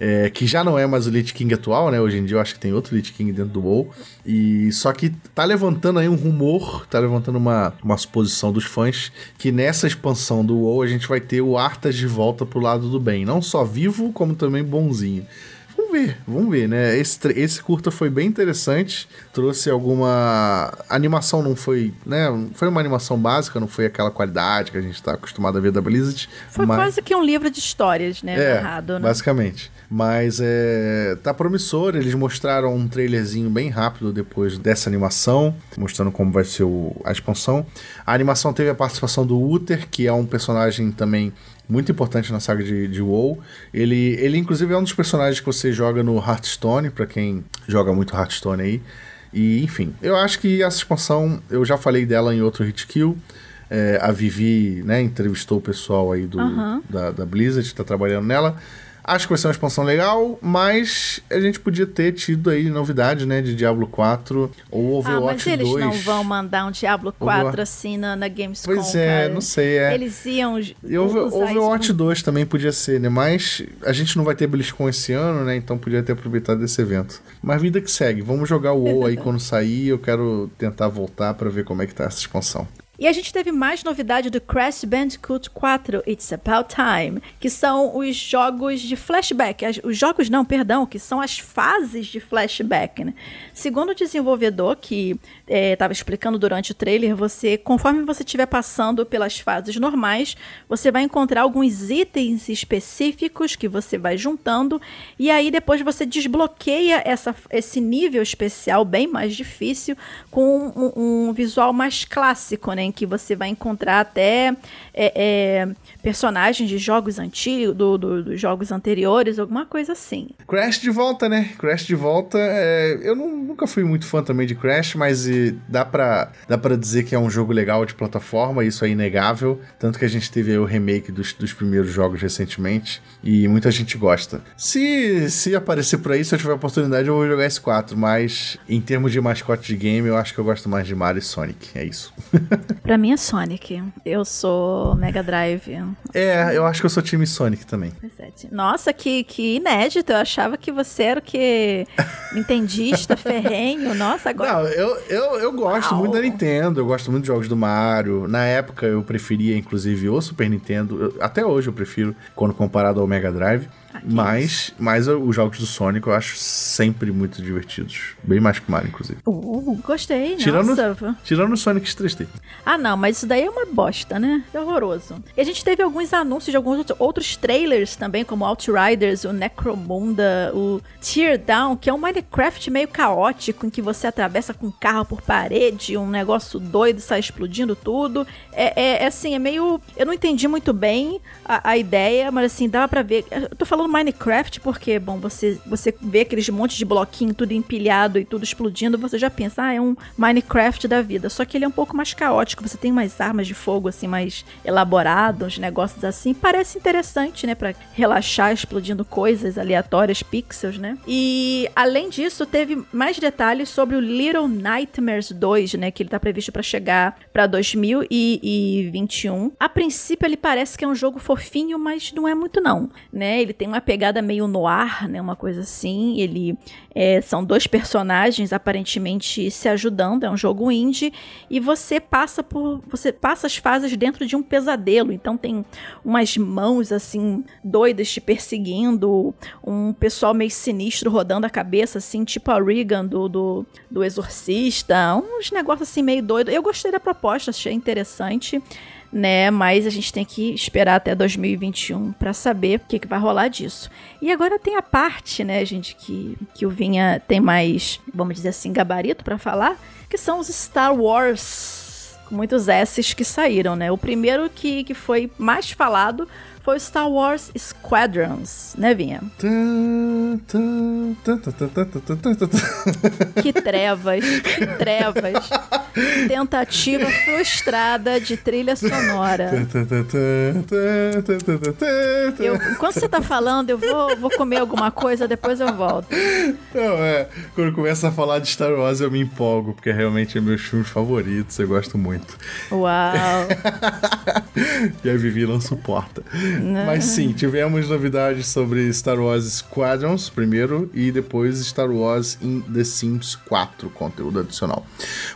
é, que já não é mais o Lich King atual, né? Hoje em dia eu acho que tem outro Lich King dentro do WoW. E só que tá levantando aí um rumor, tá levantando uma, uma suposição dos fãs que nessa expansão do WoW a gente vai ter o Arthas de volta pro lado do bem, não só vivo como também bonzinho. Vamos ver, vamos ver, né? Esse, esse curta foi bem interessante, trouxe alguma. A animação não foi, né? Foi uma animação básica, não foi aquela qualidade que a gente está acostumado a ver da Blizzard. Foi mas... quase que um livro de histórias, né? É, narrado, né? Basicamente. Mas é, tá promissor, eles mostraram um trailerzinho bem rápido depois dessa animação, mostrando como vai ser o, a expansão. A animação teve a participação do Uther, que é um personagem também muito importante na saga de, de WoW. Ele, ele, inclusive, é um dos personagens que você joga no Hearthstone, para quem joga muito Hearthstone aí. E, enfim, eu acho que essa expansão, eu já falei dela em outro Hit Kill. É, a Vivi, né, entrevistou o pessoal aí do, uhum. da, da Blizzard, que tá trabalhando nela. Acho que vai ser uma expansão legal, mas a gente podia ter tido aí novidade, né, de Diablo 4 ou Overwatch 2. Ah, mas eles 2. não vão mandar um Diablo 4 Over... assim na, na Gamescom, Pois é, cara. não sei, é. Eles iam E Over, Overwatch isso... 2 também podia ser, né, mas a gente não vai ter BlizzCon esse ano, né, então podia ter aproveitado desse evento. Mas vida que segue, vamos jogar o WoW aí quando sair, eu quero tentar voltar para ver como é que tá essa expansão. E a gente teve mais novidade do Crash Bandicoot 4, It's About Time, que são os jogos de flashback. Os jogos não, perdão, que são as fases de flashback. Né? Segundo o desenvolvedor que estava é, explicando durante o trailer, você, conforme você estiver passando pelas fases normais, você vai encontrar alguns itens específicos que você vai juntando e aí depois você desbloqueia essa, esse nível especial bem mais difícil com um, um visual mais clássico, né, em que você vai encontrar até é, é, personagens de jogos antigos, do, do, dos jogos anteriores, alguma coisa assim. Crash de volta, né? Crash de volta. É, eu não, nunca fui muito fã também de Crash, mas dá pra, dá dizer que é um jogo legal de plataforma, isso é inegável. Tanto que a gente teve o remake dos, dos primeiros jogos recentemente e muita gente gosta. Se, se aparecer por aí, se eu tiver oportunidade, eu vou jogar S4, mas em termos de mascote de game, eu acho que eu gosto mais de Mario e Sonic. É isso. pra mim é Sonic. Eu sou Mega Drive. É, eu acho que eu sou time Sonic também. É, Nossa, que, que inédito. Eu achava que você era o que? Nintendista, ferrenho. Nossa, agora. Não, eu, eu, eu gosto Uau. muito da Nintendo. Eu gosto muito de jogos do Mario. Na época eu preferia, inclusive, o Super Nintendo. Eu, até hoje eu prefiro, quando comparado ao Mega Drive. Mas, mas os jogos do Sonic eu acho sempre muito divertidos. Bem mais que Mario, inclusive. Uh, gostei, tirando, nossa. Tirando o Sonic 3D. Ah, não, mas isso daí é uma bosta, né? É horroroso. E a gente teve alguns anúncios de alguns outros trailers também, como Outriders, o Necromunda, o Teardown, que é um Minecraft meio caótico, em que você atravessa com um carro por parede, um negócio doido, sai explodindo tudo. É, é, é assim, é meio... Eu não entendi muito bem a, a ideia, mas assim, dava pra ver... Eu tô falando Minecraft porque, bom, você, você vê aqueles montes de bloquinho tudo empilhado e tudo explodindo, você já pensa, ah, é um Minecraft da vida. Só que ele é um pouco mais caótico, você tem umas armas de fogo assim mais elaboradas, negócios assim. Parece interessante, né, para relaxar explodindo coisas aleatórias, pixels, né? E além disso, teve mais detalhes sobre o Little Nightmares 2, né, que ele tá previsto para chegar para 2021. A princípio ele parece que é um jogo fofinho, mas não é muito não, né? Ele tem uma pegada meio no ar, né? Uma coisa assim. Ele é, são dois personagens aparentemente se ajudando. É um jogo indie e você passa por você passa as fases dentro de um pesadelo. Então tem umas mãos assim doidas te perseguindo, um pessoal meio sinistro rodando a cabeça assim, tipo a Regan do, do, do Exorcista, uns negócios assim meio doido. Eu gostei da proposta, achei interessante né? Mas a gente tem que esperar até 2021 para saber o que, que vai rolar disso. E agora tem a parte, né, gente, que, que o Vinha tem mais, vamos dizer assim, gabarito para falar, que são os Star Wars. Com muitos S's que saíram, né? O primeiro que, que foi mais falado foi Star Wars Squadrons, né, Vinha? que trevas, que trevas. Tentativa frustrada de trilha sonora. Eu, enquanto você tá falando, eu vou, vou comer alguma coisa, depois eu volto. Não, é. Quando começa a falar de Star Wars, eu me empolgo, porque realmente é meus filmes favoritos, eu gosto muito. Uau! e a Vivi não suporta. Mas sim, tivemos novidades sobre Star Wars Squadrons primeiro e depois Star Wars in The Sims 4, conteúdo adicional.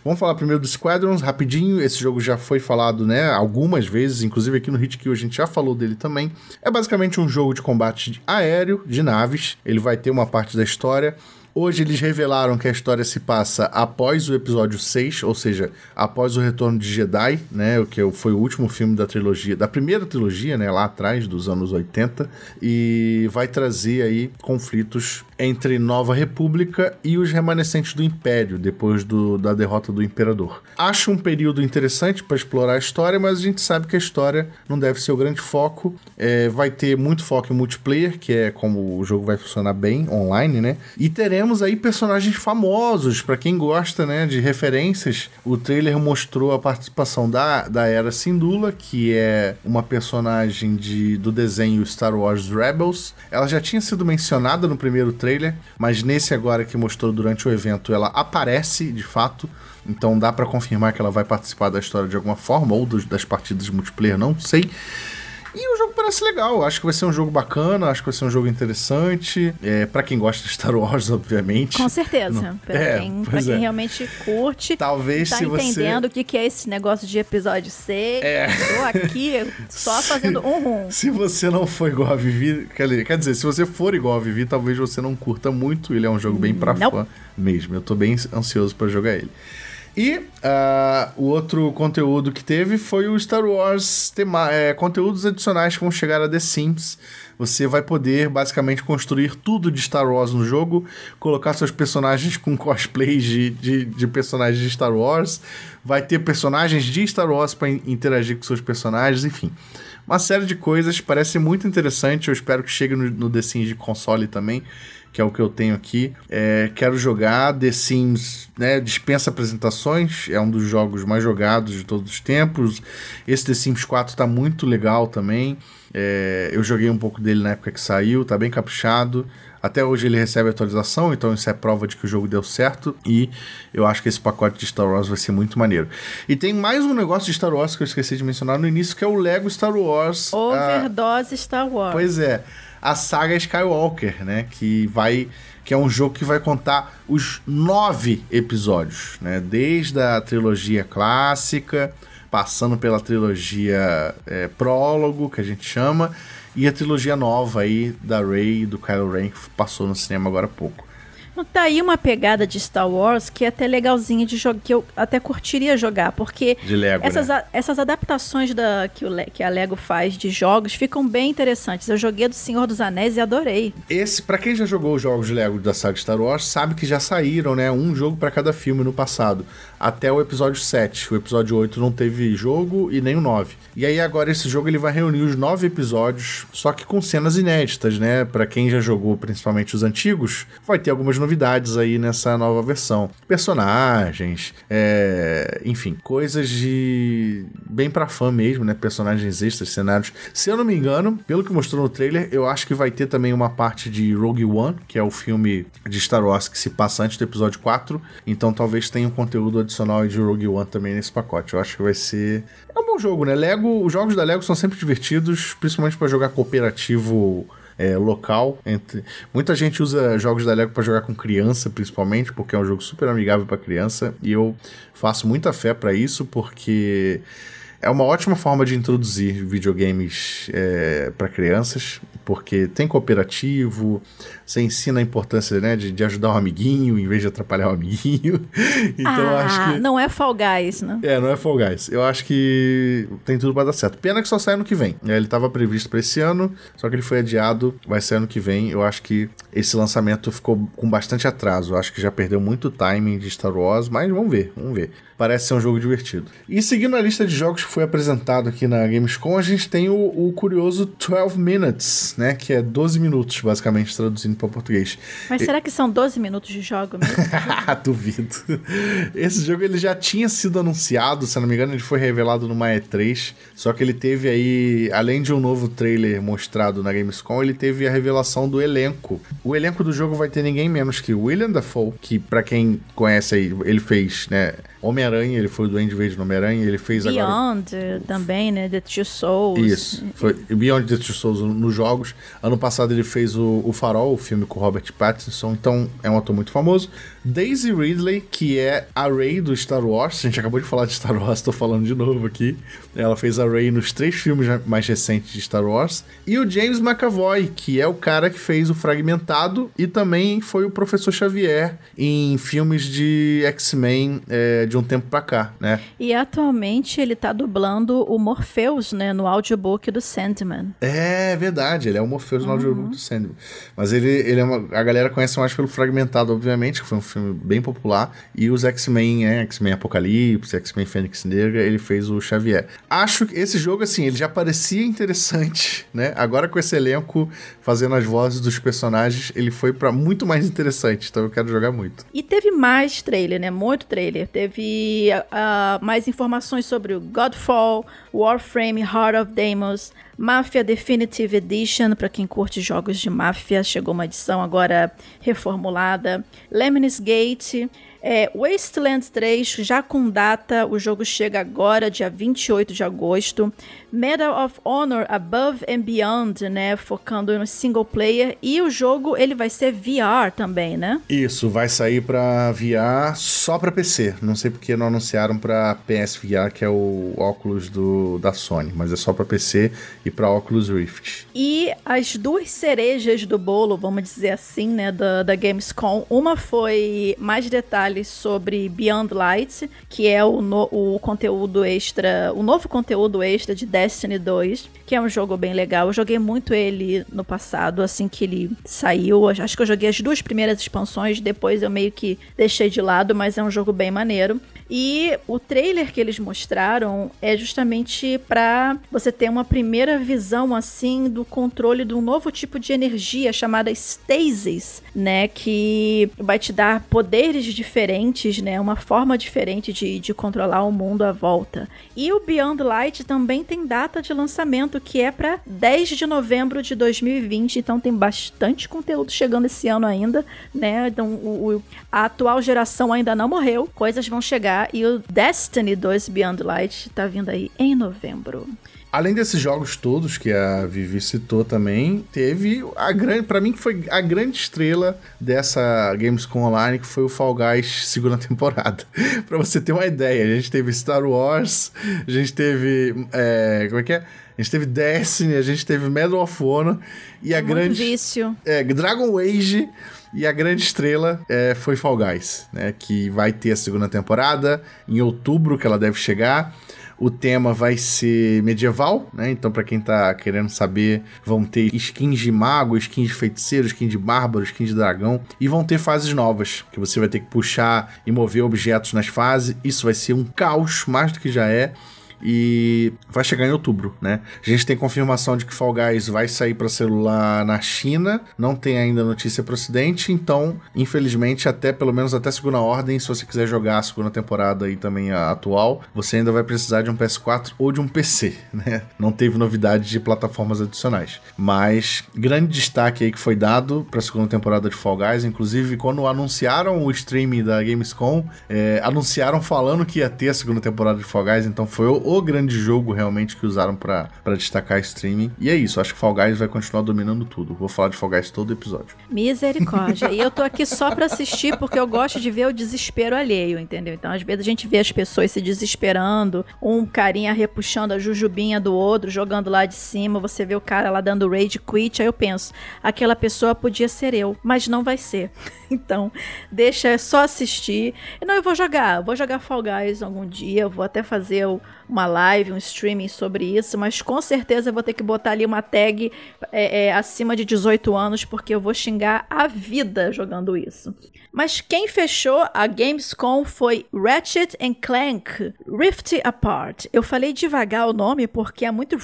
Vamos falar primeiro do Squadrons, rapidinho. Esse jogo já foi falado, né, algumas vezes, inclusive aqui no Hit Kill a gente já falou dele também. É basicamente um jogo de combate aéreo, de naves. Ele vai ter uma parte da história Hoje eles revelaram que a história se passa após o episódio 6, ou seja, após o retorno de Jedi, né, o que foi o último filme da trilogia, da primeira trilogia, né, lá atrás dos anos 80, e vai trazer aí conflitos entre Nova República e os remanescentes do Império, depois do, da derrota do Imperador. Acho um período interessante para explorar a história, mas a gente sabe que a história não deve ser o grande foco. É, vai ter muito foco em multiplayer, que é como o jogo vai funcionar bem online, né? E teremos aí personagens famosos, para quem gosta né, de referências. O trailer mostrou a participação da, da Era Syndulla, que é uma personagem de, do desenho Star Wars Rebels. Ela já tinha sido mencionada no primeiro trailer trailer, mas nesse agora que mostrou durante o evento, ela aparece de fato. Então dá para confirmar que ela vai participar da história de alguma forma, ou dos, das partidas multiplayer, não sei. E o jogo parece legal. Acho que vai ser um jogo bacana, acho que vai ser um jogo interessante. É, para quem gosta de Star Wars, obviamente. Com certeza. Pra, é, quem, pra quem é. realmente curte. Talvez tá se entendendo o que, que é esse negócio de episódio 6. É. Tô aqui só fazendo um rum. Se você não for igual a Vivi, quer dizer, se você for igual a Vivi, talvez você não curta muito. Ele é um jogo bem pra não. fã mesmo. Eu tô bem ansioso para jogar ele. E uh, o outro conteúdo que teve foi o Star Wars tema, é, conteúdos adicionais que vão chegar a The Sims. Você vai poder basicamente construir tudo de Star Wars no jogo, colocar seus personagens com cosplays de, de, de personagens de Star Wars, vai ter personagens de Star Wars para interagir com seus personagens, enfim. Uma série de coisas, parece muito interessante. Eu espero que chegue no, no The Sims de console também que é o que eu tenho aqui. É, quero jogar The Sims, né? Dispensa apresentações, é um dos jogos mais jogados de todos os tempos. Esse The Sims 4 tá muito legal também. É, eu joguei um pouco dele na época que saiu, tá bem caprichado. Até hoje ele recebe atualização, então isso é prova de que o jogo deu certo. E eu acho que esse pacote de Star Wars vai ser muito maneiro. E tem mais um negócio de Star Wars que eu esqueci de mencionar no início, que é o Lego Star Wars. Overdose Star Wars. Pois é a saga Skywalker, né? Que vai que é um jogo que vai contar os nove episódios, né? Desde a trilogia clássica, passando pela trilogia é, prólogo, que a gente chama, e a trilogia nova aí da Rey e do Kylo Ren, que passou no cinema agora há pouco. Tá aí uma pegada de Star Wars que é até legalzinha de jogar, que eu até curtiria jogar, porque Lego, essas, né? a, essas adaptações da, que, o, que a Lego faz de jogos ficam bem interessantes. Eu joguei do Senhor dos Anéis e adorei. Esse, para quem já jogou os jogos de Lego da saga Star Wars, sabe que já saíram, né? Um jogo para cada filme no passado, até o episódio 7. O episódio 8 não teve jogo e nem o 9. E aí agora esse jogo ele vai reunir os nove episódios, só que com cenas inéditas, né? Para quem já jogou, principalmente os antigos, vai ter algumas novidades aí nessa nova versão. Personagens, é... enfim, coisas de bem para fã mesmo, né? Personagens extras, cenários. Se eu não me engano, pelo que mostrou no trailer, eu acho que vai ter também uma parte de Rogue One, que é o filme de Star Wars que se passa antes do episódio 4. Então talvez tenha um conteúdo adicional de Rogue One também nesse pacote. Eu acho que vai ser é um bom jogo, né? Lego, os jogos da Lego são sempre divertidos, principalmente para jogar cooperativo é, local. Entre... Muita gente usa jogos da Lego para jogar com criança, principalmente, porque é um jogo super amigável para criança. E eu faço muita fé para isso, porque é uma ótima forma de introduzir videogames é, para crianças, porque tem cooperativo, você ensina a importância né, de, de ajudar um amiguinho em vez de atrapalhar o um amiguinho. então ah, acho que. Não é Fall Guys, né? É, não é Fall Guys. Eu acho que tem tudo para dar certo. Pena que só sai ano que vem. Ele estava previsto para esse ano, só que ele foi adiado, vai ser ano que vem. Eu acho que esse lançamento ficou com bastante atraso. Eu acho que já perdeu muito timing de Star Wars, mas vamos ver, vamos ver. Parece ser um jogo divertido. E seguindo a lista de jogos que foi apresentado aqui na Gamescom, a gente tem o, o curioso 12 Minutes, né? Que é 12 minutos, basicamente, traduzindo para português. Mas e... será que são 12 minutos de jogo mesmo? Duvido. Esse jogo ele já tinha sido anunciado, se não me engano, ele foi revelado numa E3. Só que ele teve aí, além de um novo trailer mostrado na Gamescom, ele teve a revelação do elenco. O elenco do jogo vai ter ninguém menos que William Dafoe, que para quem conhece aí, ele fez, né? Homem-Aranha, ele foi o Duende Verde no Homem-Aranha, ele fez Beyond agora... Beyond também, né? The Two Souls. Isso, foi Beyond The Two Souls nos jogos. Ano passado ele fez o, o Farol, o filme com Robert Pattinson, então é um ator muito famoso. Daisy Ridley, que é a Rey do Star Wars, a gente acabou de falar de Star Wars, tô falando de novo aqui. Ela fez a Rey nos três filmes mais recentes de Star Wars. E o James McAvoy, que é o cara que fez o Fragmentado e também foi o Professor Xavier em filmes de X-Men é, de um tempo pra cá, né? E atualmente ele tá dublando o Morpheus, né, no audiobook do Sandman. É verdade, ele é o Morpheus uhum. no audiobook do Sandman. Mas ele, ele é uma, a galera conhece mais pelo Fragmentado, obviamente, que foi um filme bem popular. E os X-Men, é, X-Men Apocalipse, X-Men Fênix Negra, ele fez o Xavier. Acho que esse jogo, assim, ele já parecia interessante, né? Agora com esse elenco fazendo as vozes dos personagens, ele foi para muito mais interessante. Então eu quero jogar muito. E teve mais trailer, né? Muito trailer. Teve uh, mais informações sobre o Godfall, Warframe Heart of Deimos, Mafia Definitive Edition, para quem curte jogos de máfia, chegou uma edição agora reformulada. Lemnis Gate, É, Wasteland 3, já com data, o jogo chega agora, dia 28 de agosto. Medal of Honor Above and Beyond, né? Focando no single player. E o jogo, ele vai ser VR também, né? Isso, vai sair pra VR só pra PC. Não sei porque não anunciaram pra PSVR, que é o óculos do, da Sony. Mas é só pra PC e pra Oculus Rift. E as duas cerejas do bolo, vamos dizer assim, né? Da, da Gamescom. Uma foi mais detalhes sobre Beyond Light, que é o, no, o conteúdo extra, o novo conteúdo extra de Destiny 2, que é um jogo bem legal. Eu joguei muito ele no passado, assim que ele saiu. Acho que eu joguei as duas primeiras expansões, depois eu meio que deixei de lado, mas é um jogo bem maneiro. E o trailer que eles mostraram é justamente para você ter uma primeira visão assim do controle de um novo tipo de energia chamada stasis, né, que vai te dar poderes diferentes, né, uma forma diferente de, de controlar o mundo à volta. E o Beyond Light também tem data de lançamento que é para 10 de novembro de 2020, então tem bastante conteúdo chegando esse ano ainda, né? Então o, o, a atual geração ainda não morreu, coisas vão chegar e o Destiny 2 Beyond Light tá vindo aí em novembro. Além desses jogos todos que a Vivi citou também, teve a grande, para mim que foi a grande estrela dessa Gamescom Online, que foi o Fall Guys segunda temporada. para você ter uma ideia, a gente teve Star Wars, a gente teve, é, como é que é? A gente teve Destiny, a gente teve Medal of Honor e é a grande vício. É, Dragon Age e a grande estrela é, foi Fall Guys, né? Que vai ter a segunda temporada em outubro que ela deve chegar. O tema vai ser medieval, né? Então, para quem tá querendo saber, vão ter skins de mago, skins de feiticeiro, skins de bárbaro, skins de dragão. E vão ter fases novas, que você vai ter que puxar e mover objetos nas fases. Isso vai ser um caos, mais do que já é e vai chegar em outubro, né? A gente tem confirmação de que Fall Guys vai sair para celular na China, não tem ainda notícia para ocidente, então, infelizmente, até pelo menos até segunda ordem, se você quiser jogar a segunda temporada e também a atual, você ainda vai precisar de um PS4 ou de um PC, né? Não teve novidade de plataformas adicionais. Mas grande destaque aí que foi dado para a segunda temporada de Fall Guys, inclusive quando anunciaram o streaming da Gamescom, é, anunciaram falando que ia ter a segunda temporada de Fall Guys, então foi o o grande jogo realmente que usaram para destacar streaming. E é isso, acho que Fall Guys vai continuar dominando tudo. Vou falar de Fall Guys todo episódio. Misericórdia. e eu tô aqui só pra assistir porque eu gosto de ver o desespero alheio, entendeu? Então, às vezes a gente vê as pessoas se desesperando, um carinha repuxando a jujubinha do outro, jogando lá de cima, você vê o cara lá dando rage quit, aí eu penso, aquela pessoa podia ser eu, mas não vai ser. Então, deixa só assistir. Não, eu vou jogar, vou jogar Fall Guys algum dia, vou até fazer uma live, um streaming sobre isso, mas com certeza eu vou ter que botar ali uma tag é, é, acima de 18 anos, porque eu vou xingar a vida jogando isso. Mas quem fechou a Gamescom foi Ratchet Clank Rift Apart. Eu falei devagar o nome porque é muito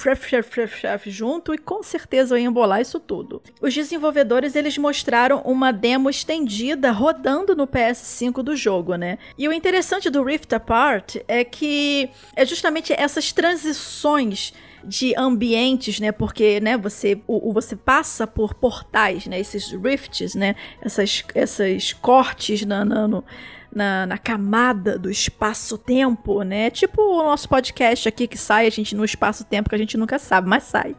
junto e com certeza eu ia embolar isso tudo. Os desenvolvedores eles mostraram uma demo estendida rodando no PS5 do jogo, né? E o interessante do Rift Apart é que é justamente essas transições de ambientes, né? Porque, né, você, o, você passa por portais, né? Esses rifts, né? Essas, essas cortes na, na, no, na, na, camada do espaço-tempo, né? Tipo o nosso podcast aqui que sai, a gente no espaço-tempo que a gente nunca sabe, mas sai.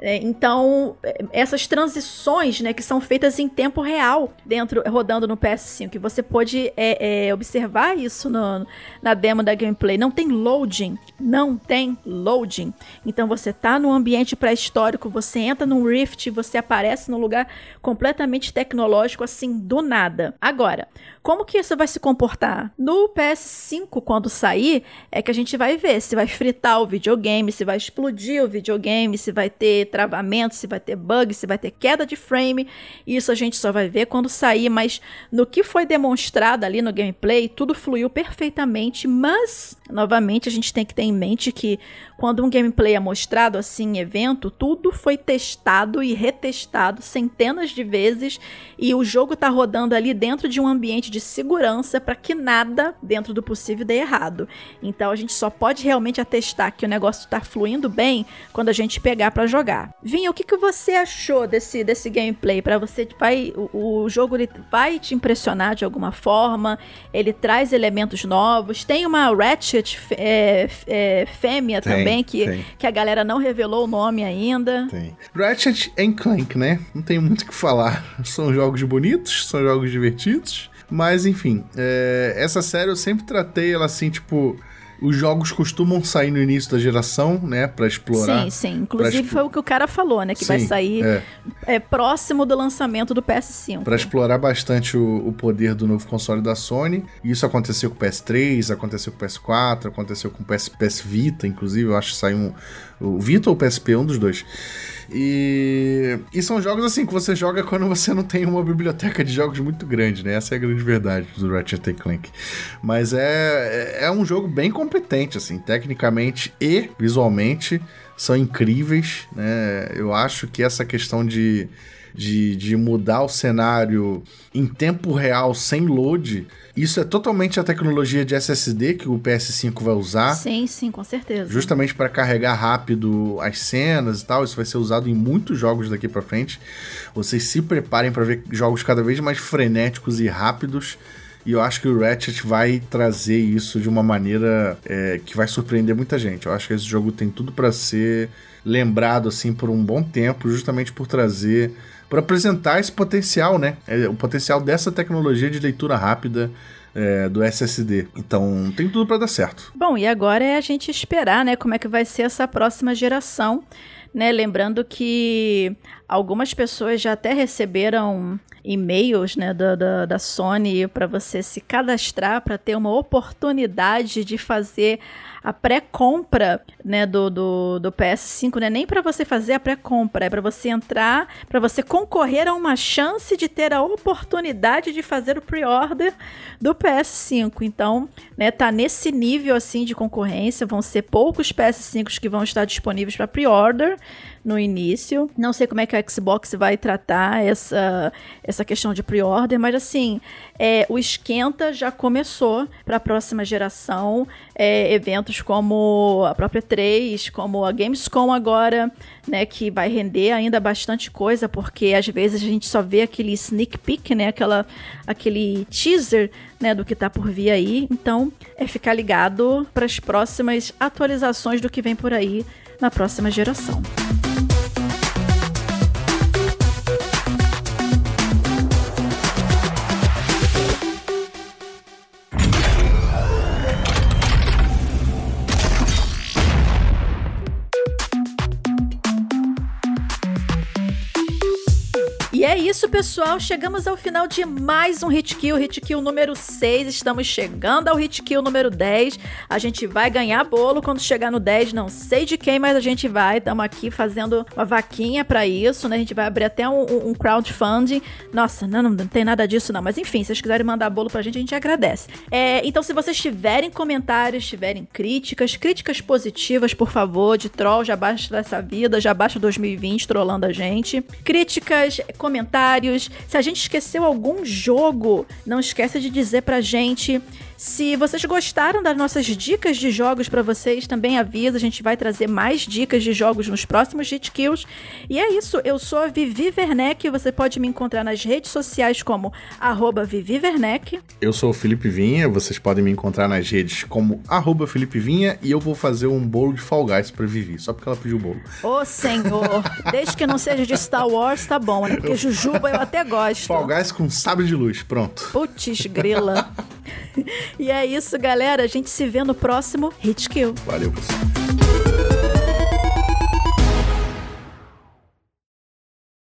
É, então, é, essas transições, né, que são feitas em tempo real, dentro rodando no PS5, que você pode é, é, observar isso no, na demo da gameplay. Não tem loading, não tem loading. Então você tá no ambiente pré-histórico, você entra num Rift, você aparece num lugar completamente tecnológico, assim, do nada. Agora, como que isso vai se comportar? No PS5, quando sair, é que a gente vai ver se vai fritar o videogame, se vai explodir o videogame, se vai ter travamento, se vai ter bug, se vai ter queda de frame. Isso a gente só vai ver quando sair, mas no que foi demonstrado ali no gameplay, tudo fluiu perfeitamente, mas novamente a gente tem que ter em mente que quando um gameplay é mostrado assim em evento, tudo foi testado e retestado centenas de vezes e o jogo tá rodando ali dentro de um ambiente de segurança para que nada dentro do possível dê errado. Então a gente só pode realmente atestar que o negócio tá fluindo bem quando a gente pegar para jogar. Vinha, o que, que você achou desse, desse gameplay? Para você, vai, o, o, jogo ele vai te impressionar de alguma forma? Ele traz elementos novos. Tem uma Ratchet é, é, fêmea tem, também, que, que a galera não revelou o nome ainda. Tem. Ratchet Clank, né? Não tem muito o que falar. São jogos bonitos, são jogos divertidos. Mas, enfim, é, essa série eu sempre tratei ela assim, tipo os jogos costumam sair no início da geração, né? Pra explorar. Sim, sim. Inclusive foi o que o cara falou, né? Que sim, vai sair é. É, próximo do lançamento do PS5. Para explorar bastante o, o, poder do novo console da Sony. Isso aconteceu com o PS3, aconteceu com o PS4, aconteceu com o PS, PS Vita, inclusive. Eu acho que saiu um, o Vita ou o PSP, um dos dois. E, e são jogos assim que você joga quando você não tem uma biblioteca de jogos muito grande, né? Essa é a grande verdade do Ratchet Clank. Mas é, é um jogo bem competente, assim, tecnicamente e visualmente são incríveis, né? Eu acho que essa questão de, de, de mudar o cenário em tempo real sem load isso é totalmente a tecnologia de SSD que o PS5 vai usar. Sim, sim, com certeza. Justamente para carregar rápido as cenas e tal. Isso vai ser usado em muitos jogos daqui para frente. Vocês se preparem para ver jogos cada vez mais frenéticos e rápidos. E eu acho que o Ratchet vai trazer isso de uma maneira é, que vai surpreender muita gente. Eu acho que esse jogo tem tudo para ser lembrado assim por um bom tempo, justamente por trazer para apresentar esse potencial, né? É, o potencial dessa tecnologia de leitura rápida é, do SSD. Então tem tudo para dar certo. Bom, e agora é a gente esperar, né? Como é que vai ser essa próxima geração. Né, lembrando que algumas pessoas já até receberam e-mails né, da, da, da Sony para você se cadastrar para ter uma oportunidade de fazer a pré-compra né, do, do, do, PS5 não é nem para você fazer a pré-compra, é para você entrar, para você concorrer a uma chance de ter a oportunidade de fazer o pre-order do PS5. Então, né, tá nesse nível assim de concorrência, vão ser poucos PS5s que vão estar disponíveis para pre-order no início. Não sei como é que a Xbox vai tratar essa, essa questão de pre-order, mas assim, é, o esquenta já começou para a próxima geração. É, eventos como a própria 3, como a Gamescom agora, né, que vai render ainda bastante coisa, porque às vezes a gente só vê aquele sneak peek, né, aquela, aquele teaser né, do que está por vir aí. Então, é ficar ligado para as próximas atualizações do que vem por aí na próxima geração. Isso, pessoal. Chegamos ao final de mais um Hit Kill, Hit Kill número 6. Estamos chegando ao Hit Kill número 10. A gente vai ganhar bolo quando chegar no 10. Não sei de quem, mas a gente vai. Estamos aqui fazendo uma vaquinha para isso, né? A gente vai abrir até um, um crowdfunding. Nossa, não, não, tem nada disso, não. Mas enfim, se vocês quiserem mandar bolo pra gente, a gente agradece. É, então, se vocês tiverem comentários, tiverem críticas, críticas positivas, por favor, de troll, já baixa dessa vida, já baixa 2020 trollando a gente. Críticas, comentários. Se a gente esqueceu algum jogo, não esqueça de dizer pra gente. Se vocês gostaram das nossas dicas de jogos para vocês, também avisa, a gente vai trazer mais dicas de jogos nos próximos Hit Kills. E é isso, eu sou a Vivi Werneck, você pode me encontrar nas redes sociais como arroba Vivi Werneck. Eu sou o Felipe Vinha, vocês podem me encontrar nas redes como arroba Felipe Vinha e eu vou fazer um bolo de Fall Guys pra Vivi, só porque ela pediu o bolo. Ô senhor, desde que não seja de Star Wars, tá bom, né? Porque Jujuba eu até gosto. Fall Guys com sabre de luz, pronto. Putz, grila. e é isso, galera. A gente se vê no próximo Hit Kill. Valeu, pessoal.